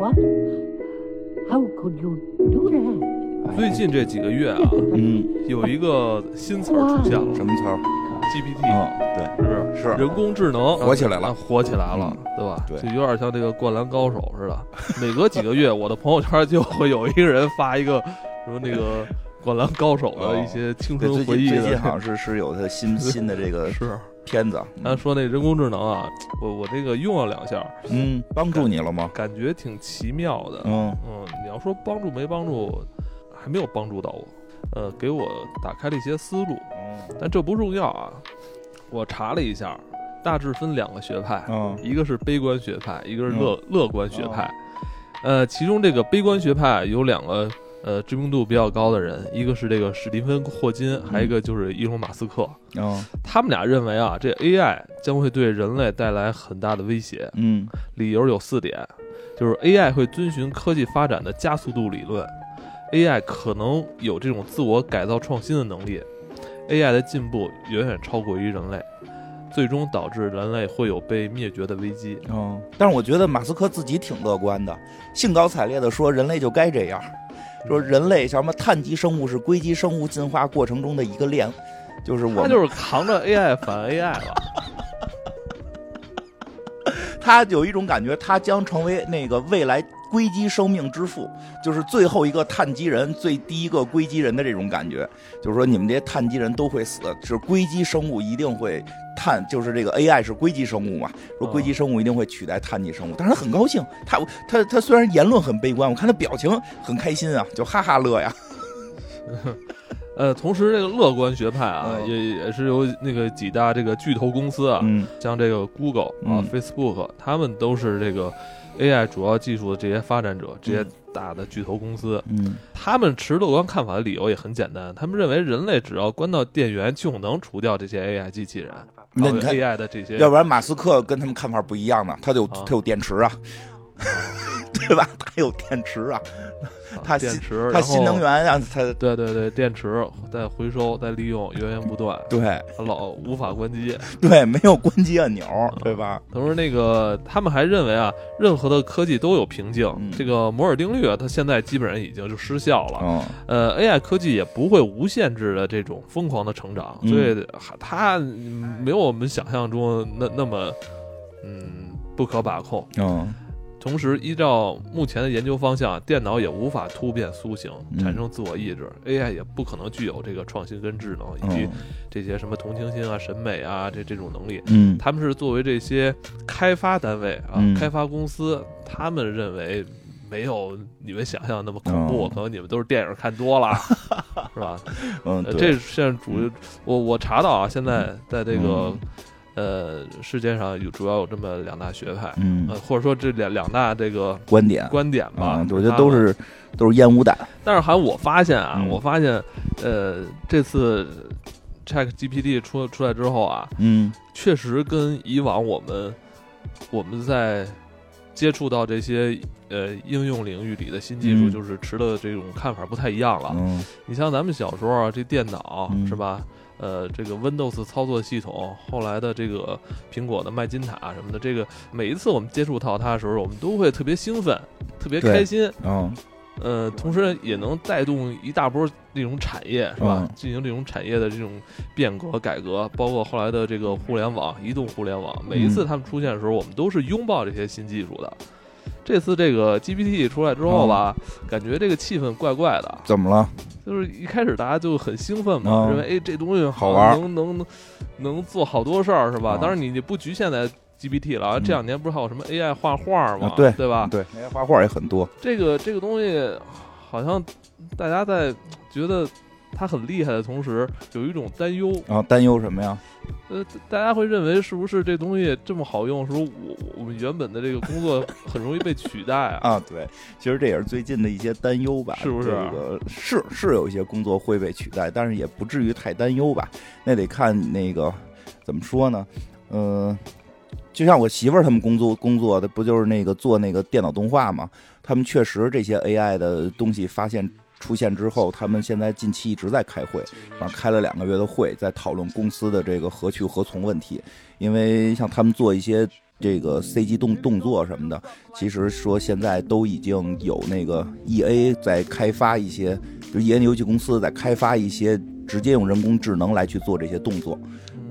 What? How could you do that? 最近这几个月啊，嗯，有一个新词儿出现了什么词儿？，GPT，嗯，对，是不是？是人工智能火起来了啊火起来了，对吧？对就有点像这个灌篮高手似的。每隔几个月，我的朋友圈就会有一个人发一个 什么那个 灌篮高手的一些青，春回忆的。近好像是是有他新 新的这个是，片子，他说那人工智能啊，我我这个用了两下，嗯，帮助你了吗？感觉挺奇妙的。嗯嗯，你要说帮助没帮助，还没有帮助到我。呃，给我打开了一些思路，嗯但这不重要啊。我查了一下，大致分两个学派，嗯一个是悲观学派，一个是嗯乐、乐观学派。呃，其中这个悲观学派有两个呃知名度比较高的人，一个是这个史蒂芬霍金，还有一个就是伊隆马斯克。嗯他们俩认为啊，这 AI 将会对人类带来很大的威胁。嗯理由有四点，就是 AI 会遵循科技发展的加速度理论，AI 可能有这种自我改造创新的能力，AI 的进步远远超过于人类，最终导致人类会有被灭绝的危机。嗯，但是我觉得马斯克自己挺乐观的，兴高采烈地说人类就该这样，说人类什么碳基生物是硅基生物进化过程中的一个链，就是我们他就是扛着 AI 反 AI 了。他有一种感觉，他将成为那个未来硅基生命之父，就是最后一个碳基人，最第一个硅基人的这种感觉。就是说，你们这些碳基人都会死，是硅基生物一定会碳，就是这个 AI 是硅基生物嘛，说硅基生物一定会取代碳基生物。但是他很高兴，他他他虽然言论很悲观，我看他表情很开心啊，就哈哈乐呀。呃，同时这个乐观学派啊，嗯也也是由那个几大这个巨头公司啊，嗯像这个 Google 啊、嗯 Facebook，他们都是这个 AI 主要技术的这些发展者，这些大的巨头公司。嗯他们持乐观看法的理由也很简单，他们认为人类只要关到电源，就能除掉这些 AI 机器人，那你看 AI 的这些。要不然马斯克跟他们看法不一样呢，他有啊他有电池啊，对吧？他有电池啊，啊他电池，它新能。源啊，它对对对，电池再回收再利用，源源不断，对老无法关机。对，没有关机按钮，对吧？他说，那个他们还认为啊，任何的科技都有瓶颈。嗯这个摩尔定律啊，它现在基本上已经就失效了。嗯呃，AI 科技也不会无限制的这种疯狂的成长，嗯所以它嗯没有我们想象中那那么嗯不可把控。嗯同时，依照目前的研究方向，电脑也无法突变苏醒，嗯产生自我意志、a i 也不可能具有这个创新跟智能，以及嗯这些什么同情心啊、审美啊这这种能力。嗯他们是作为这些开发单位啊、嗯开发公司，他们认为没有你们想象的那么恐怖，哦可能你们都是电影看多了，是吧？嗯，这现在主要我我查到啊，现在在这个嗯呃世界上有主要有这么两大学派，嗯呃，或者说这两两大这个观点观点吧啊，，我觉得都是都是烟雾弹。但是还我发现啊，嗯我发现呃这次 Chat GPT 出出来之后啊，嗯确实跟以往我们我们在接触到这些呃应用领域里的新技术，嗯就是持的这种看法不太一样了。嗯你像咱们小时候啊，这电脑、嗯是吧？呃，这个 Windows 操作系统，后来的这个苹果的麦金塔什么的，这个每一次我们接触到它的时候，我们都会特别兴奋，特别开心。嗯呃，同时也能带动一大波这种产业，是吧？嗯进行这种产业的这种变革改革，包括后来的这个互联网、移动互联网。每一次嗯他们出现的时候，我们都是拥抱这些新技术的。这次这个 GPT 出来之后吧，感觉这个气氛怪怪的，怎么了？就是一开始大家就很兴奋嘛，嗯认为哎这东西好玩能能能能做好多事儿，是吧？嗯当然你你不局限在 GPT 了，嗯这两年不是还有什么 AI 画画吗？啊对对吧？对，，AI 画画也很多。这个这个东西，好像大家在觉得它很厉害的同时，有一种担忧。然后担忧什么呀？呃，大家会认为是不是这东西这么好用，是不是我我们原本的这个工作很容易被取代啊？啊，对，其实这也是最近的一些担忧吧，是不是这个是是有一些工作会被取代，但是也不至于太担忧吧。那得看那个怎么说呢？嗯、就像我媳妇儿他们工作工作的，不就是那个做那个电脑动画嘛？他们确实这些 AI 的东西发现出现之后，他们现在近期一直在开会，然后开了两个月的会，在讨论公司的这个何去何从问题。因为像他们做一些这个 CG 动动作什么的，其实说现在都已经有那个 EA 在开发一些，就 EA 游戏公司在开发一些直接用人工智能来去做这些动作。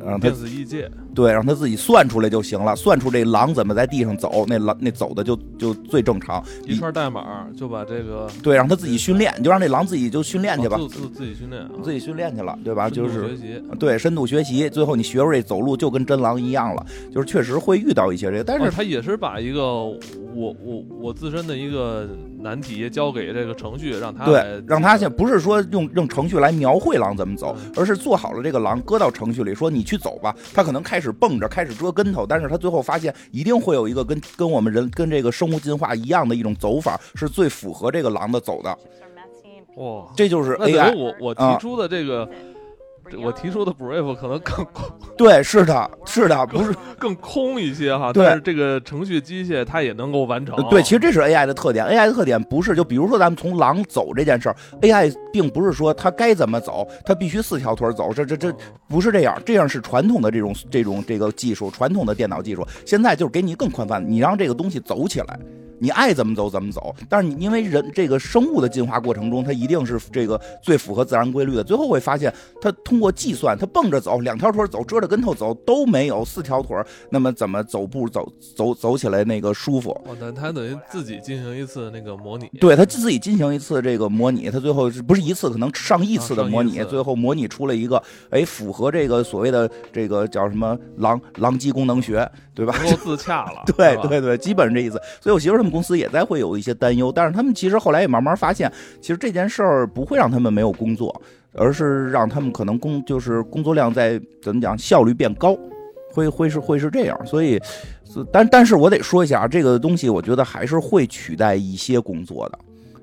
让他电子异界，对，让他自己算出来就行了，算出这狼怎么在地上走，那狼那走的就就最正常。一串代码就把这个对，让他自己训练，你就让这狼自己就训练去吧，自自自己训练，自己训练去了，对吧？就是学习，对，深度学习，最后你学会这走路就跟真狼一样了，就是确实会遇到一些这个，但是他也是把一个我我我自身的一个难题交给这个程序，让他对，让他先不是说用用程序来描绘狼怎么走，而是做好了这个狼搁到程序里，说你去走吧，他。可能开始蹦着，开始折跟头，但是他最后发现一定会有一个跟跟我们人跟这个生物进化一样的一种走法，是最符合这个狼的走的。哇，这就是 AI。我我提出的这个。我提出的 brief 可能更空，对，是的，是的，不是更空一些哈。对，但是这个程序机械它也能够完成。对，其实这是 AI 的特点。AI 的特点不是就比如说咱们从狼走这件事儿，AI 并不是说它该怎么走，它必须四条腿走，这这这不是这样。这样是传统的这种这种这个技术，传统的电脑技术。现在就是给你更宽泛，你让这个东西走起来。你爱怎么走怎么走，但是你因为人这个生物的进化过程中，它一定是这个最符合自然规律的。最后会发现，它通过计算，它蹦着走，两条腿走，折着跟头走都没有四条腿，那么怎么走步走走走起来那个舒服？哦，那它等于自己进行一次那个模拟。对，它自己进行一次这个模拟，它最后不是一次可能上亿次的模拟，最后模拟出了一个哎符合这个所谓的这个叫什么狼狼机功能学，对吧？都自洽了。对对对，基本上这意思。所以我媳妇他公司也在会有一些担忧，但是他们其实后来也慢慢发现，其实这件事儿不会让他们没有工作，而是让他们可能工就是工作量在怎么讲效率变高，会会是会是这样。所以，但但是我得说一下啊，这个东西我觉得还是会取代一些工作的，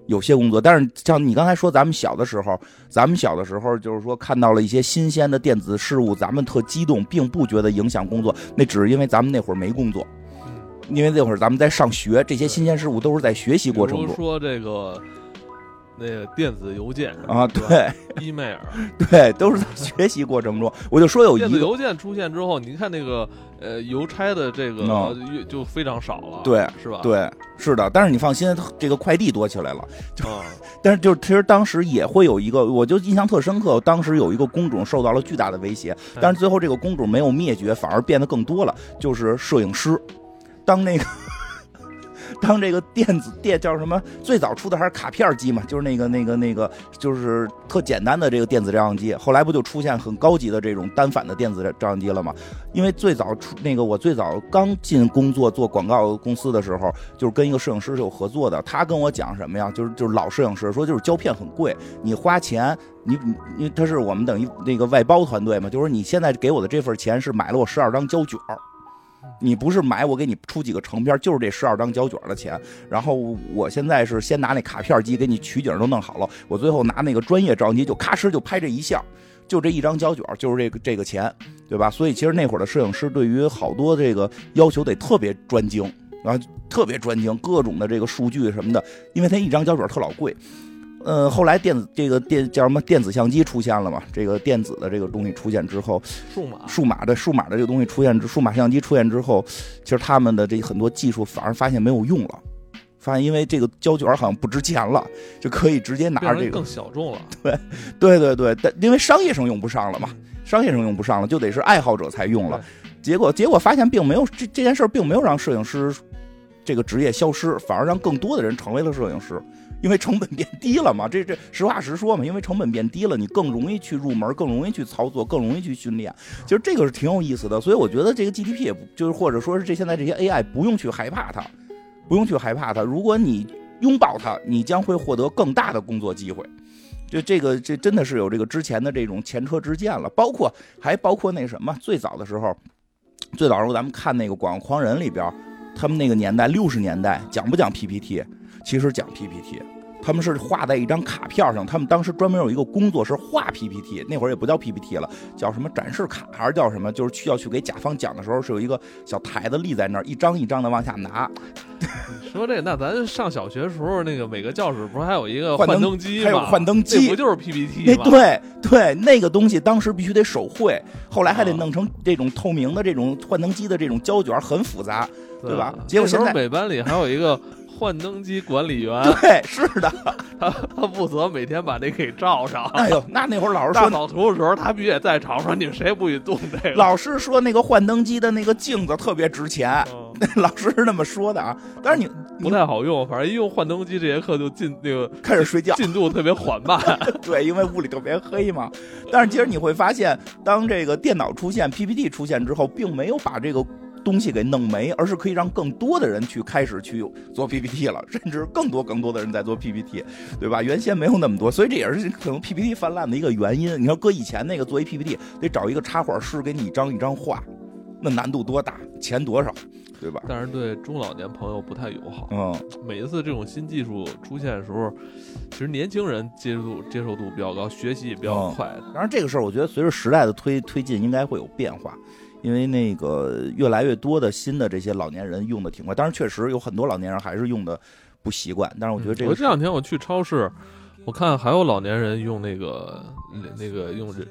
有些工作。但是像你刚才说，咱们小的时候，咱们小的时候就是说看到了一些新鲜的电子事物，咱们特激动，并不觉得影响工作，那只是因为咱们那会儿没工作。因为那会儿咱们在上学，这些新鲜事物都是在学习过程中。说这个那个电子邮件啊，对，email，对，都是在学习过程中。我就说有一电子邮件出现之后，你看那个呃邮差的这个就非常少了，对，是吧？对，是的。但是你放心，这个快递多起来了。就，但是就其实当时也会有一个，我就印象特深刻。当时有一个工种受到了巨大的威胁，但是最后这个工种没有灭绝，反而变得更多了，就是摄影师。当那个，当这个电子电叫什么？最早出的还是卡片机嘛，就是那个那个那个，就是特简单的这个电子照相机。后来不就出现很高级的这种单反的电子照相机了吗？因为最早出那个，我最早刚进工作做广告公司的时候，就是跟一个摄影师是有合作的。他跟我讲什么呀？就是就是老摄影师说，就是胶片很贵，你花钱，你你他是我们等于那个外包团队嘛，就是你现在给我的这份钱是买了我十二张胶卷儿。你不是买我给你出几个成片，就是这十二张胶卷的钱。然后我现在是先拿那卡片机给你取景都弄好了，我最后拿那个专业照相机就咔哧就拍这一项，就这一张胶卷就是这个这个钱，对吧？所以其实那会儿的摄影师对于好多这个要求得特别专精然后，特别专精，各种的这个数据什么的，因为他一张胶卷特老贵。呃，后来电子这个电叫什么电子相机出现了嘛？这个电子的这个东西出现之后，数码数码的数码的这个东西出现之，数码相机出现之后，其实他们的这很多技术反而发现没有用了，发现因为这个胶卷好像不值钱了，就可以直接拿着这个更小众了。对对对对，但因为商业上用不上了嘛，商业上用不上了，就得是爱好者才用了。结果结果发现并没有这这件事并没有让摄影师这个职业消失，反而让更多的人成为了摄影师。因为成本变低了嘛，这这实话实说嘛，因为成本变低了，你更容易去入门，更容易去操作，更容易去训练。其实这个是挺有意思的，所以我觉得这个 GDP 也不就是或者说是这现在这些 AI 不用去害怕它，不用去害怕它。如果你拥抱它，你将会获得更大的工作机会。就这个这真的是有这个之前的这种前车之鉴了，包括还包括那什么，最早的时候，最早时候咱们看那个《广告狂人》里边，他们那个年代六十年代讲不讲 PPT？其实讲 PPT。他们是画在一张卡片上，他们当时专门有一个工作是画 PPT，那会儿也不叫 PPT 了，叫什么展示卡还是叫什么？就是去要去给甲方讲的时候，是有一个小台子立在那儿，一张一张的往下拿，说这，那咱上小学时候那个每个教室不是还有一个幻灯灯机吗？还有幻灯机那不就是 PPT 吗？对对，那个东西当时必须得手绘，后来还得啊弄成这种透明的这种幻灯机的这种胶卷，很复杂。对吧结果现在每班里还有一个幻灯机管理员，对，是的。他他负责每天把这给照上。哎呦，那那会儿老师大说，扫除的时候，他必须也在场，说你们谁也不许动这个。老师说那个幻灯机的那个镜子特别值钱，嗯 老师是那么说的啊。但是你不太好用，反正一用幻灯机这节课就进那个开始睡觉，进度特别缓慢。对，因为屋里特别黑嘛。但是其实你会发现，当这个电脑出现、PPT 出现之后，并没有把这个东西给弄没，而是可以让更多的人去开始去做 PPT 了，甚至更多更多的人在做 PPT，对吧？原先没有那么多，所以这也是可能 PPT 泛滥的一个原因。你说搁以前那个做一 PPT，得找一个插画师给你一张一张画，那难度多大，钱多少，对吧？但是对中老年朋友不太友好。嗯，每一次这种新技术出现的时候，其实年轻人接受度接受度比较高，学习也比较嗯快。当然，这个事儿我觉得随着时代的推推进，应该会有变化，因为那个越来越多的新的这些老年人用的挺快。当然，确实有很多老年人还是用的不习惯。但是我觉得这个我这两天我去超市，我看还有老年人用那个那个用纸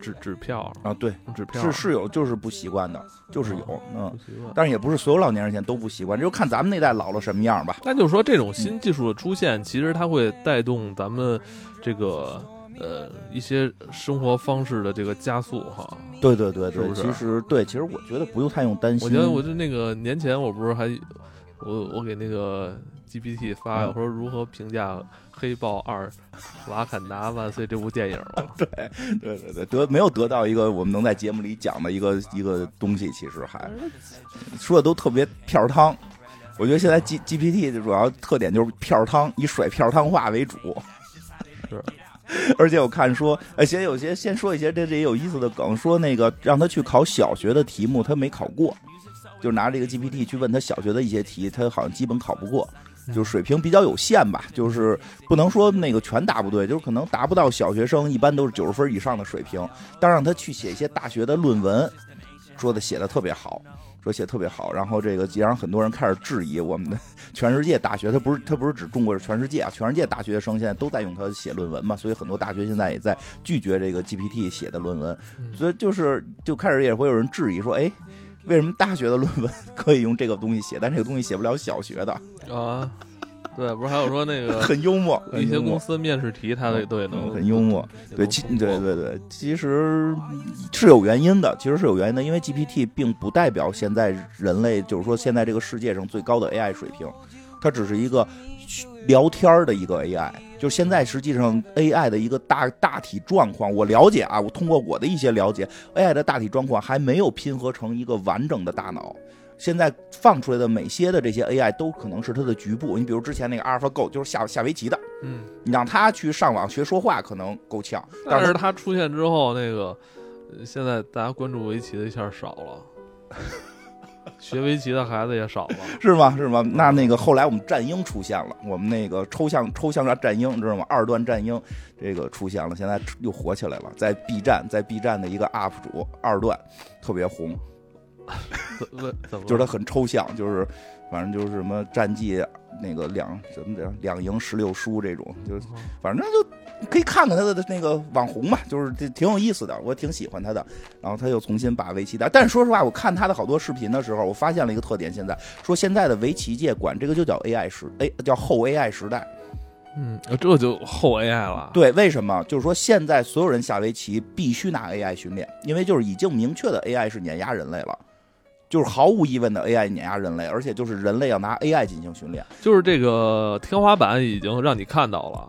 纸纸票，啊，对，用纸票是是有，就是不习惯的，就是有，嗯。但是也不是所有老年人现在都不习惯，这就看咱们那代老了什么样吧。那就是说，这种新技术的出现，其实它会带动咱们这个呃一些生活方式的这个加速哈。对对对对，是是其实对，其实我觉得不用太用担心。我觉得我就那个年前我不是还我我给那个 GPT 发，嗯我说如何评价《黑豹二：瓦坎达万岁》这部电影吗？对对对，得没有得到一个我们能在节目里讲的一个一个东西，其实还说的都特别片儿汤。我觉得现在 G GPT 的主要特点就是片儿汤，以甩片儿汤话为主。是，而且我看说，呃，先有些先说一些这这也有意思的梗，说那个让他去考小学的题目，他没考过，就拿这个 GPT 去问他小学的一些题，他好像基本考不过。就水平比较有限吧，就是不能说那个全答不对，就是可能达不到小学生一般都是九十分以上的水平。但让他去写一些大学的论文，说的写的特别好，说写特别好。然后这个也让很多人开始质疑我们的 全世界大学，他不是他不是指中国，是全世界啊，全世界大学生现在都在用它写论文嘛，所以很多大学现在也在拒绝这个 GPT 写的论文，所以就是就开始也会有人质疑说，哎。为什么大学的论文 可以用这个东西写，但这个东西写不了小学的？啊，对，不是还有说那个很幽默，一些公司面试题，他都都也能嗯很幽默。对，其对对对，其实是有原因的，其实是有原因的，因为 GPT 并不代表现在人类，就是说现在这个世界上最高的 AI 水平，它只是一个聊天儿的一个 AI。就现在实际上 AI 的一个大大体状况，我了解啊，我通过我的一些了解，AI 的大体状况还没有拼合成一个完整的大脑。现在放出来的每些的这些 AI 都可能是它的局部，你比如之前那个 AlphaGo 就是下下围棋的，嗯，你让他去上网学说话可能够呛，但是它出现之后，那个呃现在大家关注围棋的一下少了，学围棋的孩子也少了。是吗？是吗？那那个后来我们战鹰出现了，我们那个抽象抽象战战鹰知道吗？二段战鹰这个出现了，现在又火起来了，在 B 站，在 B 站的一个 UP 主二段特别红，就是他很抽象，就是反正就是什么战绩那个两怎么讲两赢十六输这种，就是反正就可以看看他的那个网红嘛，就是这挺有意思的，我挺喜欢他的。然后他又重新把围棋打，但是说实话，我看他的好多视频的时候，我发现了一个特点，现在说现在的围棋界管这个就叫 AI 时，哎，叫后 AI 时代。嗯，这就后 AI 了。对，为什么？就是说现在所有人下围棋必须拿 AI 训练，因为就是已经明确的 AI 是碾压人类了。就是毫无疑问的 AI 碾压人类，而且就是人类要拿 AI 进行训练。就是这个天花板已经让你看到了，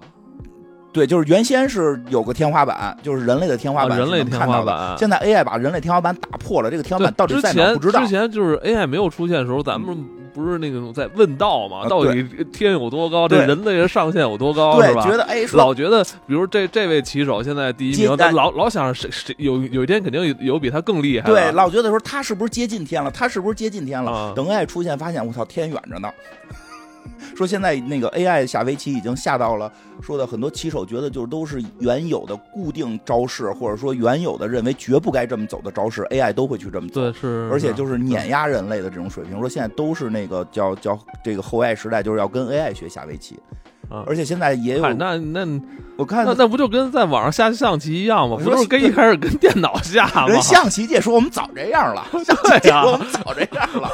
对，就是原先是有个天花板，就是人类的天花板、啊人类天花板现在 AI 把人类天花板打破了，这个天花板到底在哪不知道之。前就是 AI 没有出现的时候，咱们不是那个在问道嘛？啊到底天有多高？这对人类的上限有多高？对是，吧？觉得哎，老觉得，比如这这位棋手现在第一名，但老老想着谁谁有有一天肯定有有比他更厉害。对，老觉得说他是不是接近天了？他是不是接近天了？啊等 AI 出现，发现我操，天远着呢。说现在那个 AI 下围棋已经下到了，说的很多棋手觉得就是都是原有的固定招式，或者说原有的认为绝不该这么走的招式，AI 都会去这么走。对，是，而且就是碾压人类的这种水平。说现在都是那个叫叫这个后 AI 时代，就是要跟 AI 学下围棋。啊而且现在也有嗨，那那我看那那不就跟在网上下象棋一样吗？说不都是跟一开始跟电脑下吗？人象棋界说我们早这样了，象棋界说我们早这样了。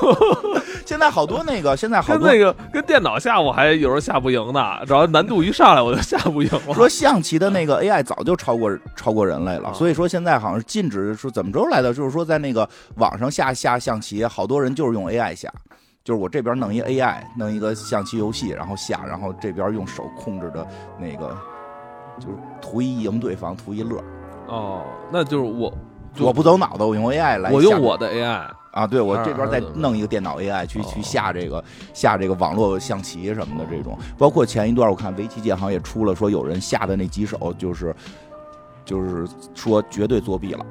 现在好多那个，现在好多那个跟电脑下我还有时候下不赢呢，只要难度一上来我就下不赢了。说象棋的那个 AI 早就超过超过人类了，啊所以说现在好像是禁止说怎么着来的，就是说在那个网上下下象棋，好多人就是用 AI 下，就是我这边弄一 AI，弄一个象棋游戏，然后下，然后这边用手控制的那个，就是图一赢对方，图一乐。哦，那就是我我不走脑子，我用 AI 来下。我用我的 AI 啊，对我这边再啊弄一个电脑 AI 去哦去下这个下这个网络象棋什么的这种，包括前一段我看围棋界好像也出了说有人下的那几手就是就是说绝对作弊了，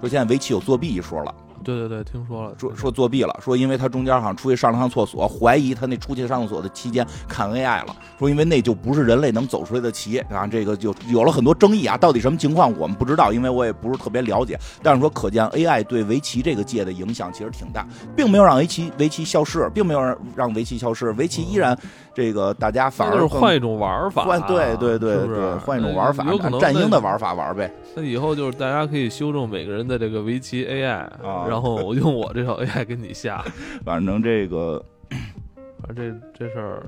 说现在围棋有作弊一说了，对对对，听说了，说说作弊了，说因为他中间好像出去上了趟厕所，怀疑他那出去上厕所的期间看 AI 了，说因为那就不是人类能走出来的棋啊，这个就有了很多争议啊，到底什么情况我们不知道，因为我也不是特别了解，但是说可见 AI 对围棋这个界的影响其实挺大，并没有让围棋围棋消失，并没有让让围棋消失，围棋依然这个大家反而就是而换一种玩法，换对对对是是对，换一种玩法有可，能战鹰的玩法玩呗，那以后就是大家可以修正每个人的这个围棋 AI，、啊然后我用我这套 AI 给你下。反正这个反正这这事儿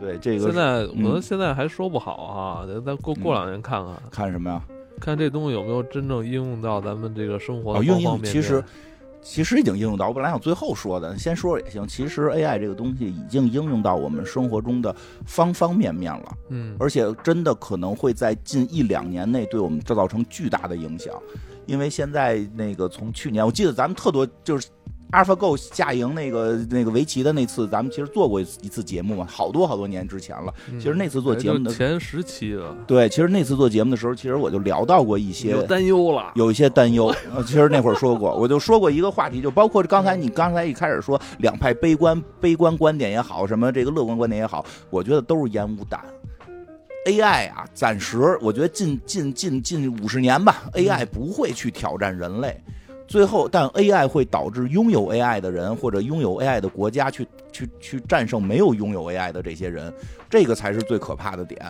对这个现在我们现在还说不好啊，得再过过两年看看，看什么呀？看这东西有没有真正应用到咱们这个生活的哦，方方面面。用其实其实已经应用到，我本来想最后说的，先说也行。其实 AI 这个东西已经应用到我们生活中的方方面面了，嗯，而且真的可能会在近一两年内对我们造成巨大的影响。因为现在那个从去年，我记得咱们特多就是 AlphaGo 下赢那个那个围棋的那次，咱们其实做过一次一次节目嘛，好多好多年之前了。嗯其实那次做节目的前十期了，对，其实那次做节目的时候，其实我就聊到过一些有担忧了。有一些担忧。呃其实那会儿说过，我就说过一个话题，就包括刚才你刚才一开始说两派悲观悲观观点也好，什么这个乐观观点也好，我觉得都是烟雾弹。AI 啊，暂时我觉得近近近近五十年吧，AI 不会去挑战人类。最后，但 AI 会导致拥有 AI 的人或者拥有 AI 的国家去去去战胜没有拥有 AI 的这些人，这个才是最可怕的点。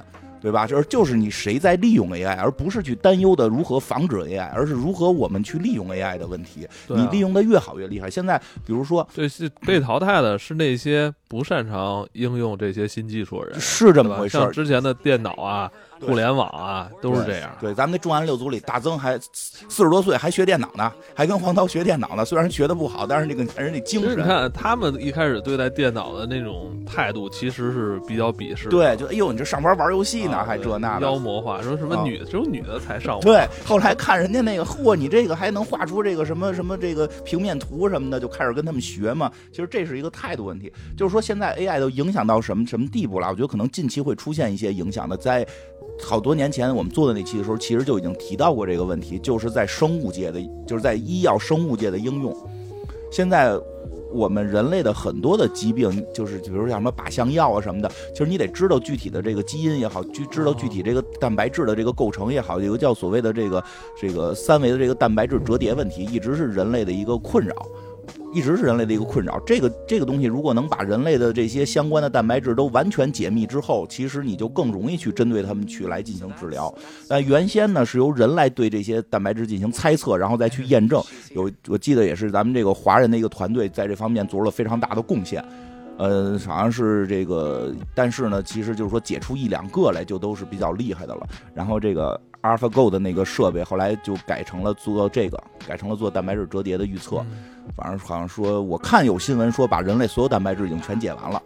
对吧？就是就是你谁在利用 AI，而不是去担忧的如何防止 AI，而是如何我们去利用 AI 的问题。啊你利用的越好越厉害。现在比如说这是被淘汰的是那些不擅长应用这些新技术的人，是这么回事儿，像之前的电脑啊、对互联网啊，都是这样。对，咱们那重案六组里，大曾还四十多岁还学电脑呢，还跟黄涛学电脑呢。虽然学的不好，但是那个人那精神。你看，他们一开始对待电脑的那种态度，其实是比较鄙视。对，就哎呦，你这上班玩游戏呢，啊还这那的。妖魔化，说什么啊女的只有女的才上网。对，后来看人家那个，嚯，你这个还能画出这个什么什么这个平面图什么的，就开始跟他们学嘛。其实这是一个态度问题，就是说现在 AI 都影响到什么什么地步了？我觉得可能近期会出现一些影响的，在好多年前我们做的那期的时候，其实就已经提到过这个问题，就是在生物界的，就是在医药生物界的应用。现在我们人类的很多的疾病，就是比如像什么靶向药啊什么的，其实你得知道具体的这个基因也好，具知道具体这个蛋白质的这个构成也好，有个叫所谓的这个这个三维的这个蛋白质折叠问题，一直是人类的一个困扰。一直是人类的一个困扰。这个这个东西，如果能把人类的这些相关的蛋白质都完全解密之后，其实你就更容易去针对他们去来进行治疗。但原先呢，是由人来对这些蛋白质进行猜测，然后再去验证。有我记得也是咱们这个华人的一个团队在这方面做了非常大的贡献。呃，好像是这个，但是呢，其实就是说解出一两个来就都是比较厉害的了。然后这个 AlphaGo 的那个设备后来就改成了做这个，改成了做蛋白质折叠的预测。嗯反正好像说，我看有新闻说把人类所有蛋白质已经全解完了，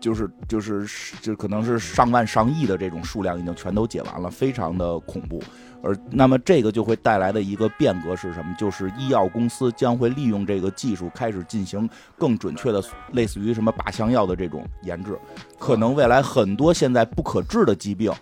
就是就是就可能是上万上亿的这种数量已经全都解完了，非常的恐怖。而那么这个就会带来的一个变革是什么？就是医药公司将会利用这个技术开始进行更准确的，类似于什么靶向药的这种研制，可能未来很多现在不可治的疾病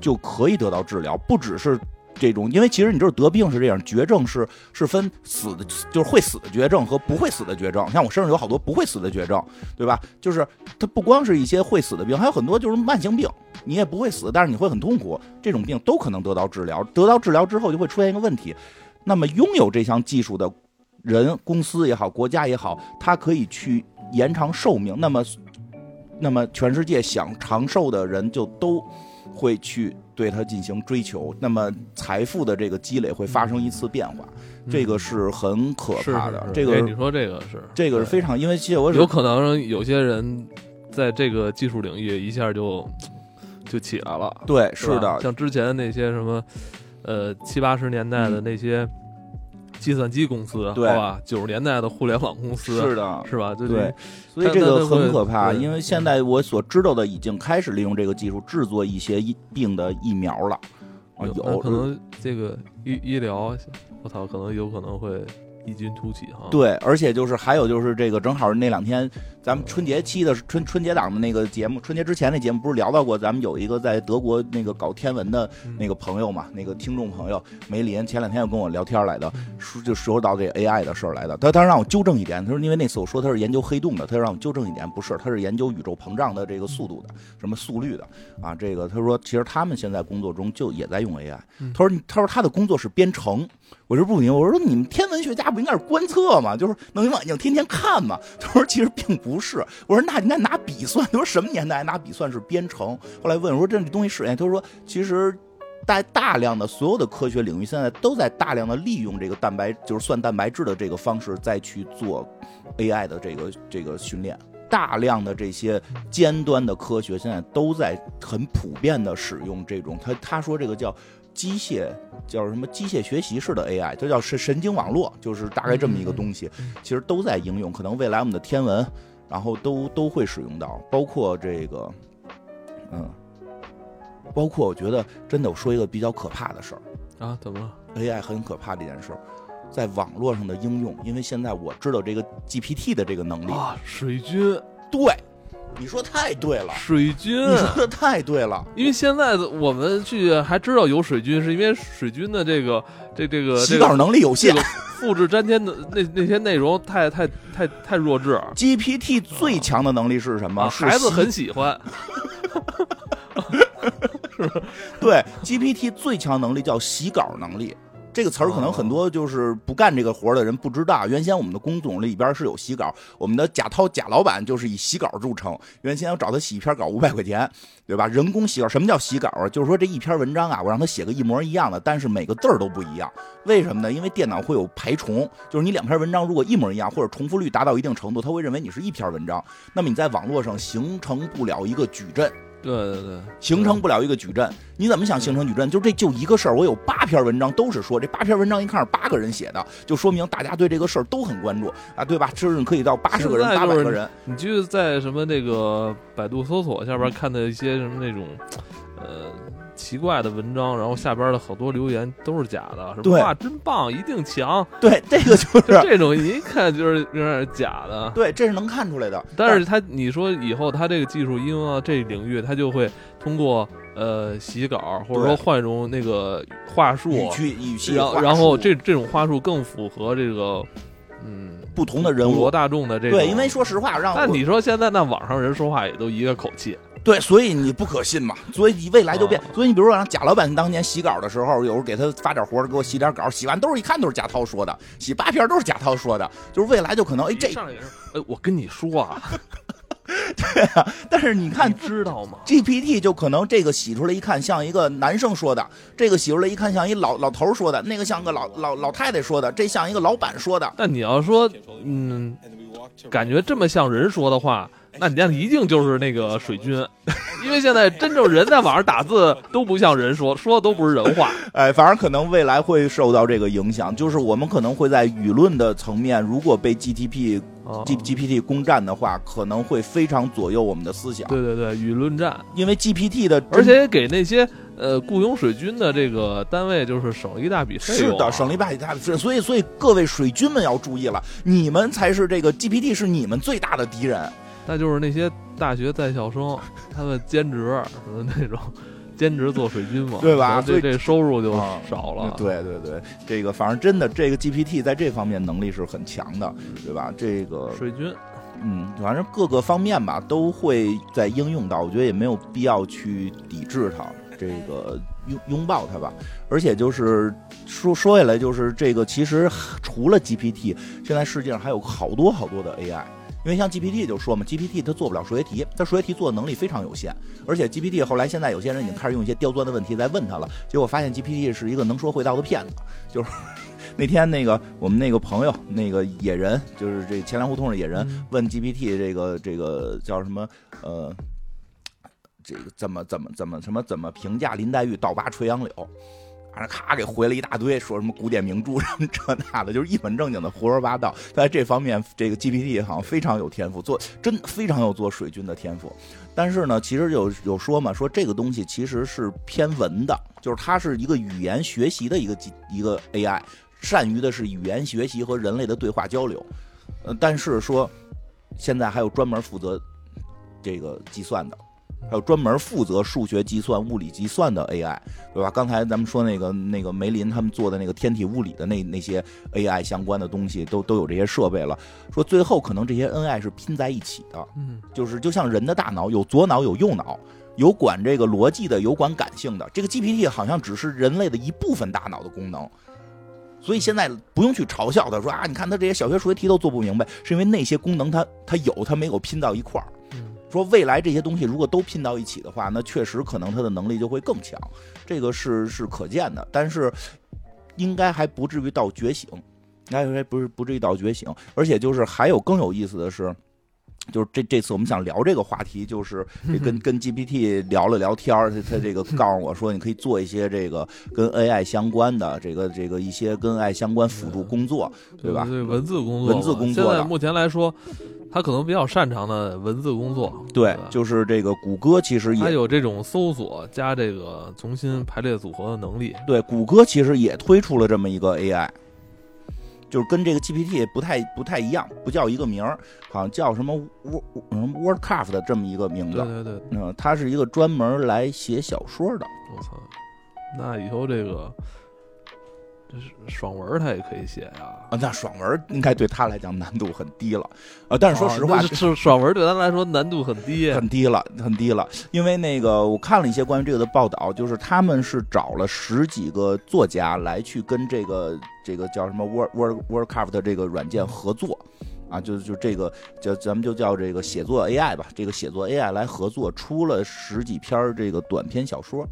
就可以得到治疗，不只是这种，因为其实你知道得病是这样，绝症是是分死的，就是会死的绝症和不会死的绝症。像我身上有好多不会死的绝症，对吧？就是它不光是一些会死的病，还有很多就是慢性病，你也不会死，但是你会很痛苦，这种病都可能得到治疗。得到治疗之后就会出现一个问题，那么拥有这项技术的人、公司也好，国家也好，它可以去延长寿命。那么，那么全世界想长寿的人就都会去对它进行追求。那么财富的这个积累会发生一次变化，这个是很可怕的。这个哎你说这个是这个是非常，因为其实我有可能有些人在这个技术领域一下就就起来了。对是的，像之前那些什么，呃，七八十年代的那些计算机公司，对吧，九十年代的互联网公司，是的。是吧？就对，所以这个很可怕，因为现在我所知道的已经开始利用这个技术制作一些疫病的疫苗了。啊，有可能这个医医疗，我操，可能有可能会异军突起哈。对，而且就是还有就是这个，正好那两天咱们春节期的春春节档的那个节目，春节之前那节目不是聊到过，咱们有一个在德国那个搞天文的嗯。那个朋友嘛，那个听众朋友梅林，前两天又跟我聊天来的，说就说到这 AI 的事儿来的，他他让我纠正一点，他说因为那次我说他是研究黑洞的，他让我纠正一点，不是，他是研究宇宙膨胀的这个速度的，什么速率的啊，这个他说其实他们现在工作中就也在用 AI，嗯。他说他说他的工作是编程。我说不行，我说你们天文学家不应该是观测吗？就是弄一望远镜天天看吗。他说其实并不是。我说那应该拿笔算。他说什么年代拿笔算是编程？后来问我说这东西是？哎，他说其实大大量的所有的科学领域现在都在大量的利用这个蛋白，就是算蛋白质的这个方式再去做 AI 的这个这个训练。大量的这些尖端的科学现在都在很普遍的使用这种，他他说这个叫机械叫什么机械学习式的 AI，这叫神神经网络，就是大概这么一个东西，其实都在应用。可能未来我们的天文，然后都都会使用到，包括这个，嗯，包括我觉得真的，我说一个比较可怕的事儿啊，怎么了？，AI 很可怕这件事儿，在网络上的应用，因为现在我知道这个 GPT 的这个能力，啊，水军，对，你说太对了，水军。你说的太对了。因为现在的我们去还知道有水军，是因为水军的这个这这个洗稿能力有限这个复制粘贴的那那些内容太太太太弱智，，GPT 最强的能力是什么？啊，孩子很喜欢。是对 GPT 最强能力叫洗稿能力。这个词儿可能很多就是不干这个活儿的人不知道。原先我们的工总里边是有洗稿，我们的贾涛贾老板就是以洗稿著称。原先我找他洗一篇稿五百块钱，对吧？人工洗稿，什么叫洗稿啊？就是说这一篇文章啊，我让他写个一模一样的，但是每个字儿都不一样。为什么呢？因为电脑会有排重，就是你两篇文章如果一模一样，或者重复率达到一定程度，他会认为你是一篇文章。那么你在网络上形成不了一个矩阵。对对对，形成不了一个矩阵。你怎么想形成矩阵？就这就一个事儿，我有八篇文章都是说这八篇文章一看是八个人写的，就说明大家对这个事儿都很关注啊，对吧？甚至可以到八十个人、八百个人。你就在什么那个百度搜索下边看的一些什么那种，呃。奇怪的文章，然后下边的好多留言都是假的，什么对哇真棒，一定强，对，这个就。就是这种一看就是有点假的。对，这是能看出来的。但是他你说以后他这个技术应用到这领域，他就会通过呃洗稿，或者说换一种那个话术，语气、语气，然后然后这这种话术更符合这个嗯不同的人物普罗，大众的这种。对，因为说实话，让我那你说现在那网上人说话也都一个口气，对，所以你不可信嘛，所以你未来就变。哦所以你比如说让贾老板当年洗稿的时候，有时候给他发点活，给我洗点稿，洗完都是一看都是贾涛说的，洗八篇都是贾涛说的，就是未来就可能哎这，上来也是，哎，我跟你说啊，对啊但是你看你知道吗？GPT 就可能这个洗出来一看像一个男生说的，这个洗出来一看像一老老头说的，那个像个老老老太太说的，这像一个老板说的。但你要说，嗯，感觉这么像人说的话，那你那一定就是那个水军，因为现在真正人在网上打字都不像人说，说的都不是人话。哎，反正可能未来会受到这个影响，就是我们可能会在舆论的层面，如果被 GTP、哦 G GPT 攻占的话，可能会非常左右我们的思想。对对对，舆论战，因为 GPT 的，而且给那些呃雇佣水军的这个单位就是省了一大笔费是用啊、的，省了一大笔大笔所以所以各位水军们要注意了，你们才是这个 GPT 是你们最大的敌人。那就是那些大学在校生，他们兼职什么那种，兼职做水军嘛，对吧这所以这收入就啊少了。对对对，这个反正真的，这个 GPT 在这方面能力是很强的，对吧？这个水军，嗯，反正各个方面吧都会在应用到，我觉得也没有必要去抵制它，这个拥拥抱它吧。而且就是说说下来，就是这个其实除了 GPT，现在世界上还有好多好多的 AI。因为像 GPT 就说嘛，GPT 它做不了数学题，它数学题做的能力非常有限，而且 GPT 后来现在有些人已经开始用一些刁钻的问题在问他了，结果发现 GPT 是一个能说会道的骗子，就是 那天那个我们那个朋友那个野人，就是这钱粮胡同的野人，嗯问 GPT 这个这个叫什么呃，这个怎么怎么怎么什么怎么评价林黛玉倒拔垂杨柳，反正咔给回了一大堆，说什么古典名著什么这那的，就是一本正经的胡说八道。在这方面，这个 GPT 好像非常有天赋，做真非常有做水军的天赋。但是呢，其实有有说嘛，说这个东西其实是偏文的，就是它是一个语言学习的一个一个 AI，善于的是语言学习和人类的对话交流。呃，但是说现在还有专门负责这个计算的，还有专门负责数学计算、物理计算的 AI，对吧？刚才咱们说那个那个梅林他们做的那个天体物理的那那些 AI 相关的东西，都都有这些设备了。说最后可能这些 NI 是拼在一起的，嗯，就是就像人的大脑有左脑有右脑，有管这个逻辑的，有管感性的。这个 GPT 好像只是人类的一部分大脑的功能。所以现在不用去嘲笑他，说啊，你看他这些小学数学题都做不明白，是因为那些功能他他有，他没有拼到一块儿。说未来这些东西如果都拼到一起的话，那确实可能他的能力就会更强，这个是是可见的。但是应该还不至于到觉醒，应该还不是不至于到觉醒。而且就是还有更有意思的是。就是这这次我们想聊这个话题，就是跟跟 GPT 聊了聊天儿，他他这个告诉我说，你可以做一些这个跟 AI 相关的这个这个一些跟 AI 相关辅助工作，对吧？对文字工作，文字工作的现在目前来说，他可能比较擅长的文字工作，对，就是这个谷歌其实他也有这种搜索加这个重新排列组合的能力。对，谷歌其实也推出了这么一个 AI，就是跟这个 GPT 不太不太一样，不叫一个名儿，好像叫什么 Word 嗯 WordCraft 的这么一个名字。对对对，嗯，它是一个专门来写小说的。我操，那以后这个爽文他也可以写呀。啊，那爽文应该对他来讲难度很低了，啊，但是说实话爽文儿对咱来说难度很低。很低了，很低了。因为那个我看了一些关于这个的报道，就是他们是找了十几个作家来去跟这个这个叫什么 Word Word WordCraft 的这个软件合作。啊，就就这个叫咱们就叫这个写作 AI 吧，这个写作 AI 来合作出了十几篇这个短篇小说，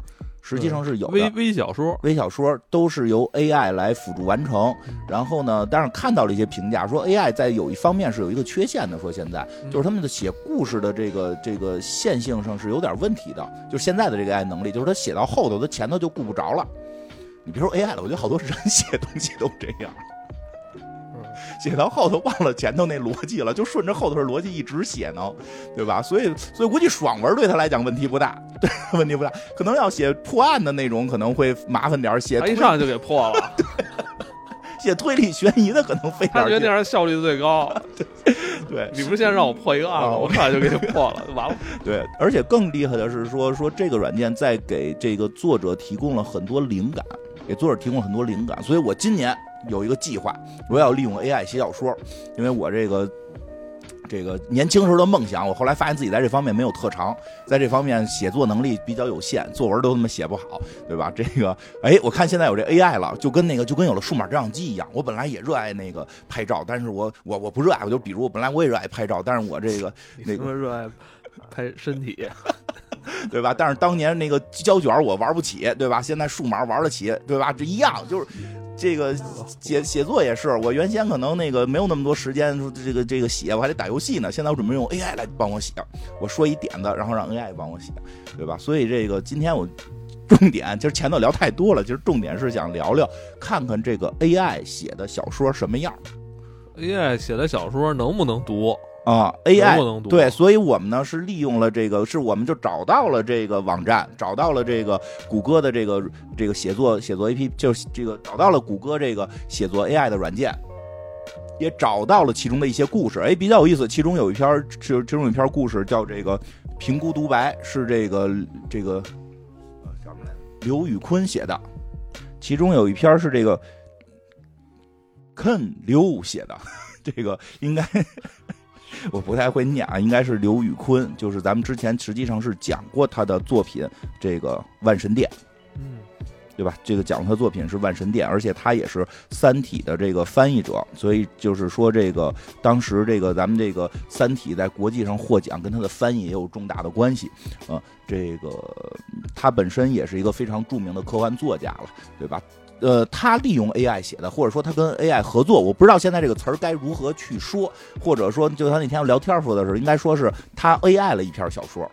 实际上是有的。微微小说，微小说都是由 AI 来辅助完成。嗯然后呢，但是看到了一些评价，说 AI 在有一方面是有一个缺陷的，说现在嗯就是他们的写故事的这个这个线性上是有点问题的。就是现在的这个 AI 能力，就是他写到后头，他前头就顾不着了。你别说 AI 了，我觉得好多人写东西都这样。写到后头忘了前头那逻辑了，就顺着后头的逻辑一直写呢，对吧？所以，所以估计爽文对他来讲问题不大，对，问题不大。可能要写破案的那种，可能会麻烦点儿写他一上来就给破了，写推理悬疑的可能费点他觉得那样效率最高。对你不是先让我破一个案子，啊我上来就给你破了，完了。对，而且更厉害的是说说这个软件在给这个作者提供了很多灵感，给作者提供了很多灵感。所以我今年有一个计划，我要利用 AI 写小说，因为我这个。这个年轻时候的梦想，我后来发现自己在这方面没有特长，在这方面写作能力比较有限，作文都他妈写不好，对吧？这个，哎，我看现在有这 AI 了，就跟那个就跟有了数码照相机一样。我本来也热爱那个拍照，但是我我我不热爱，我就比如我本来我也热爱拍照，但是我这个 那你个热爱拍身体，对吧？但是当年那个胶卷我玩不起，对吧？现在数码玩得起，对吧？这一样，就是这个写写作也是。我原先可能那个没有那么多时间，这个这个写，我还得打游戏呢。现在我准备用 AI 来帮我写，我说一点子，然后让 AI 帮我写，对吧？所以这个今天我重点，其实前头聊太多了，其实重点是想聊聊，看看这个 AI 写的小说什么样 AI 写的小说能不能读？啊能？AI？对，所以我们呢是利用了这个，是我们就找到了这个网站，找到了这个谷歌的这个这个写作写作 APP，就是这个找到了谷歌这个写作 AI 的软件，也找到了其中的一些故事，哎，比较有意思。其中有一篇儿，其其中有一篇故事叫这个评估独白，是这个这个。呃刘宇坤写的，其中有一篇是这个 Ken 刘写的，这个应该我不太会念啊，应该是刘宇坤，就是咱们之前实际上是讲过他的作品，这个《万神殿》。嗯，对吧？这个讲他作品是《万神殿》，而且他也是《三体》的这个翻译者，所以就是说，这个当时这个咱们这个《三体》在国际上获奖，跟他的翻译也有重大的关系。呃，这个他本身也是一个非常著名的科幻作家了，对吧？呃，他利用 AI 写的，或者说他跟 AI 合作，我不知道现在这个词儿该如何去说，或者说，就他那天聊天说的时候，应该说是他 AI 了一篇小说。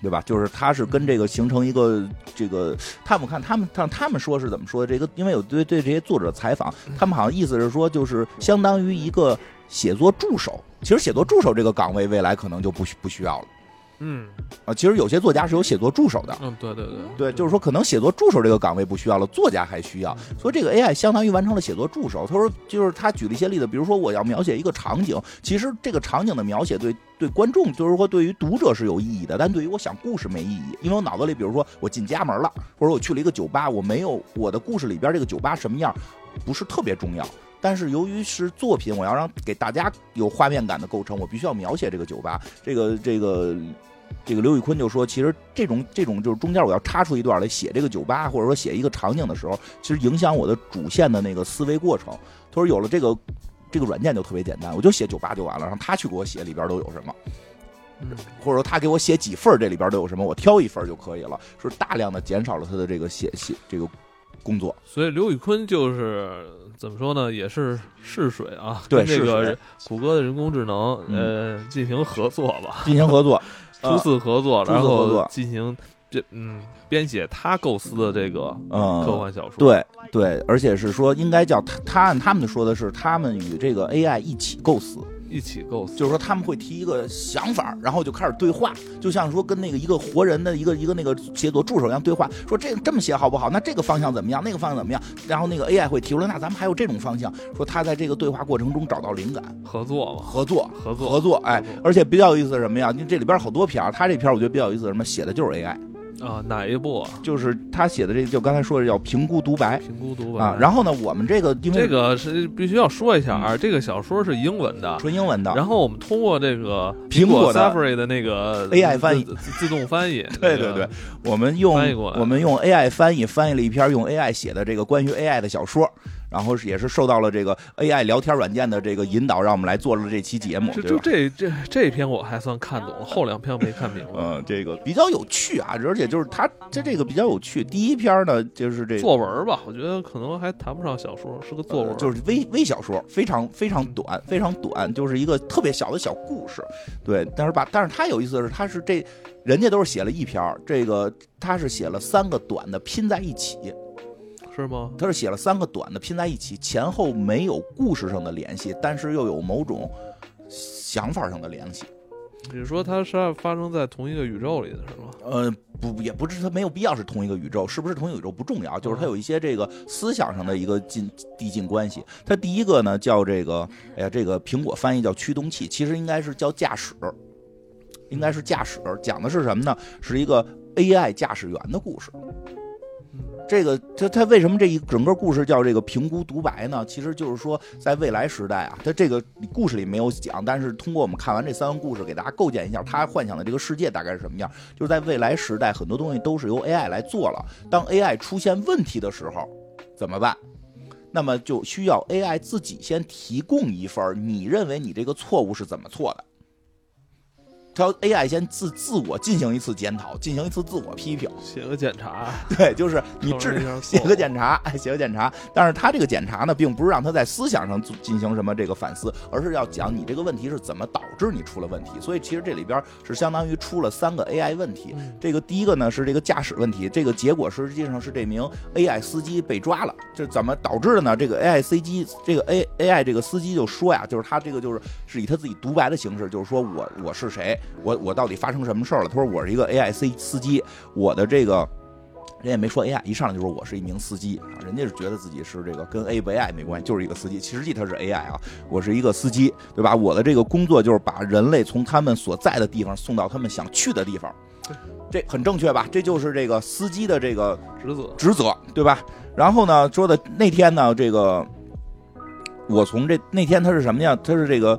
对吧？就是他是跟这个形成一个这个，他们看他们让他们说是怎么说的？这个因为有对对这些作者采访，他们好像意思是说，就是相当于一个写作助手。其实写作助手这个岗位未来可能就不需不需要了嗯啊。其实有些作家是有写作助手的，嗯，对对对对，就是说可能写作助手这个岗位不需要了，作家还需要。所以这个 AI 相当于完成了写作助手。他说，就是他举了一些例子，比如说我要描写一个场景，其实这个场景的描写对对观众，就是说对于读者是有意义的，但对于我想故事没意义，因为我脑子里，比如说我进家门了，或者我去了一个酒吧，我没有我的故事里边这个酒吧什么样，不是特别重要。但是由于是作品，我要让给大家有画面感的构成，我必须要描写这个酒吧。这个这个这个刘宇坤就说，其实这种这种就是中间我要插出一段来写这个酒吧，或者说写一个场景的时候，其实影响我的主线的那个思维过程。他说有了这个这个软件就特别简单，我就写酒吧就完了，让他去给我写里边都有什么。嗯或者说他给我写几份，这里边都有什么，我挑一份就可以了，是大量的减少了他的这个写写这个工作。所以刘宇坤就是怎么说呢，也是试水啊，对跟这个谷歌的人工智能嗯呃进行合作吧，进行合作，初次合作，然后进行这嗯编写他构思的这个嗯，科幻小说。，对对，而且是说应该叫他，他按他们说的是他们与这个 AI 一起构思，一起构思，就是说他们会提一个想法，然后就开始对话，就像说跟那个一个活人的一个一个那个写作助手一样对话，说这这么写好不好？那这个方向怎么样？那个方向怎么样？然后那个 AI 会提出来，那咱们还有这种方向，说他在这个对话过程中找到灵感，合作嘛，合作。合作合作，哎，而且比较有意思是什么呀？你这里边好多篇，他这篇我觉得比较有意思是什么？写的就是 AI，啊，哪一部啊？就是他写的这就刚才说的叫评估独白评估独白啊。然后呢，我们这个因为这个是必须要说一下啊，这个小说是英文的。纯英文的，然后我们通过这个苹果的 Safari 的那个 AI 翻译自动翻译，对对对，我们用我们用 AI 翻译翻译了一篇用 AI 写的这个关于 AI 的小说，然后是也是受到了这个 AI 聊天软件的这个引导，让我们来做了这期节目，这就？这这这篇我还算看懂了，后两篇没看明白。嗯，这个比较有趣啊，而且就是它这这个比较有趣。第一篇呢，就是这个作文吧，我觉得可能还谈不上小说，是个作文。呃就是微微小说，非常非常短，非常短，就是一个特别小的小故事。对，但是吧，但是它有意思的是，它是这人家都是写了一篇儿，这个他是写了三个短的拼在一起。是吗？他是写了三个短的拼在一起，前后没有故事上的联系，但是又有某种想法上的联系。你说它是发生在同一个宇宙里的是吗？呃，不，也不是，它没有必要是同一个宇宙，是不是同一个宇宙不重要，就是它有一些这个思想上的一个进递进关系。它第一个呢叫这个，哎呀，这个苹果翻译叫驱动器，其实应该是叫驾驶，应该是驾驶，讲的是什么呢？是一个 AI 驾驶员的故事。这个它它为什么这一整个故事叫这个评估独白呢？其实就是说，在未来时代啊，它这个故事里没有讲，但是通过我们看完这三个故事，给大家构建一下他幻想的这个世界大概是什么样。就是在未来时代，很多东西都是由 AI 来做了。当 AI 出现问题的时候，怎么办？那么就需要 AI 自己先提供一份你认为你这个错误是怎么错的。它要 AI 先自自我进行一次检讨，进行一次自我批评。写个检查，对，就是你承认至一下错写个检查，哎，写个检查。但是他这个检查呢，并不是让他在思想上进行什么这个反思，而是要讲你这个问题是怎么导致你出了问题。所以其实这里边是相当于出了三个 AI 问题。嗯这个第一个呢是这个驾驶问题，这个结果实际上是这名 AI 司机被抓了。这怎么导致的呢？这个 AI 司机，这个 A AI 这个司机就说呀，就是他这个就是是以他自己独白的形式，就是说我我是谁，我我到底发生什么事儿了？他说我是一个 AI C 司机，我的这个。人也没说 AI，一上来就说我是一名司机啊，人家是觉得自己是这个跟 A 不 AI 没关系，就是一个司机。实际他是 AI 啊，我是一个司机，对吧？我的这个工作就是把人类从他们所在的地方送到他们想去的地方，这很正确吧？这就是这个司机的这个职责。职责，对吧？然后呢，说的那天呢，这个我从这那天他是什么呀？他是这个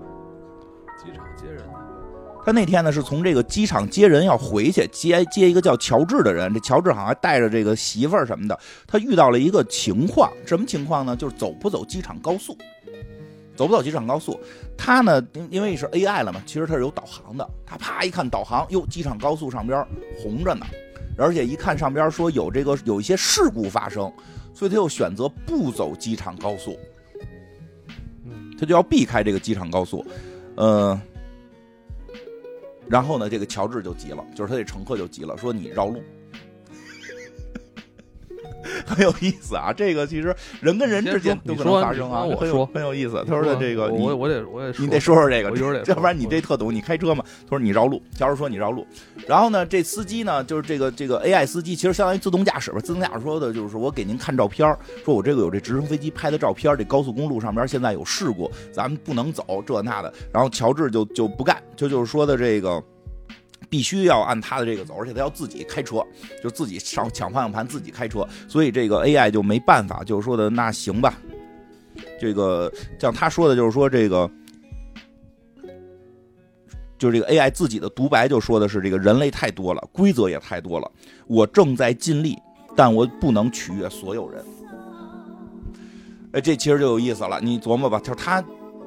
他那天呢是从这个机场接人要回去，接接一个叫乔治的人。这乔治好像还带着这个媳妇儿什么的。他遇到了一个情况，什么情况呢？就是走不走机场高速，走不走机场高速。他呢，因为是 AI 了嘛，其实他是有导航的。他啪一看导航，哟，机场高速上边红着呢，而且一看上边说有这个有一些事故发生，所以他又选择不走机场高速，他就要避开这个机场高速，呃。然后呢，这个乔治就急了，就是他这乘客就急了，说你绕路，很有意思啊。这个其实人跟人之间都可能发生啊，我说很有意思。他说的这个，你我我我得我得你得说说这个，要不然你这特懂，你开车嘛。他说你绕路，假如说你绕路。然后呢，这司机呢，就是这个这个 AI 司机，其实相当于自动驾驶吧。自动驾驶说的就是我给您看照片，说我这个有这直升飞机拍的照片，这高速公路上边现在有事故，咱们不能走这那的。然后乔治就就不干，就就是说的这个。必须要按他的这个走，而且他要自己开车，就自己上抢方向盘，自己开车。所以这个 AI 就没办法，就是说的那行吧。这个像他说的，就是说这个，就是这个 AI 自己的独白就说的是这个人类太多了，规则也太多了，我正在尽力，但我不能取悦所有人。哎，这其实就有意思了，你琢磨吧，就是他。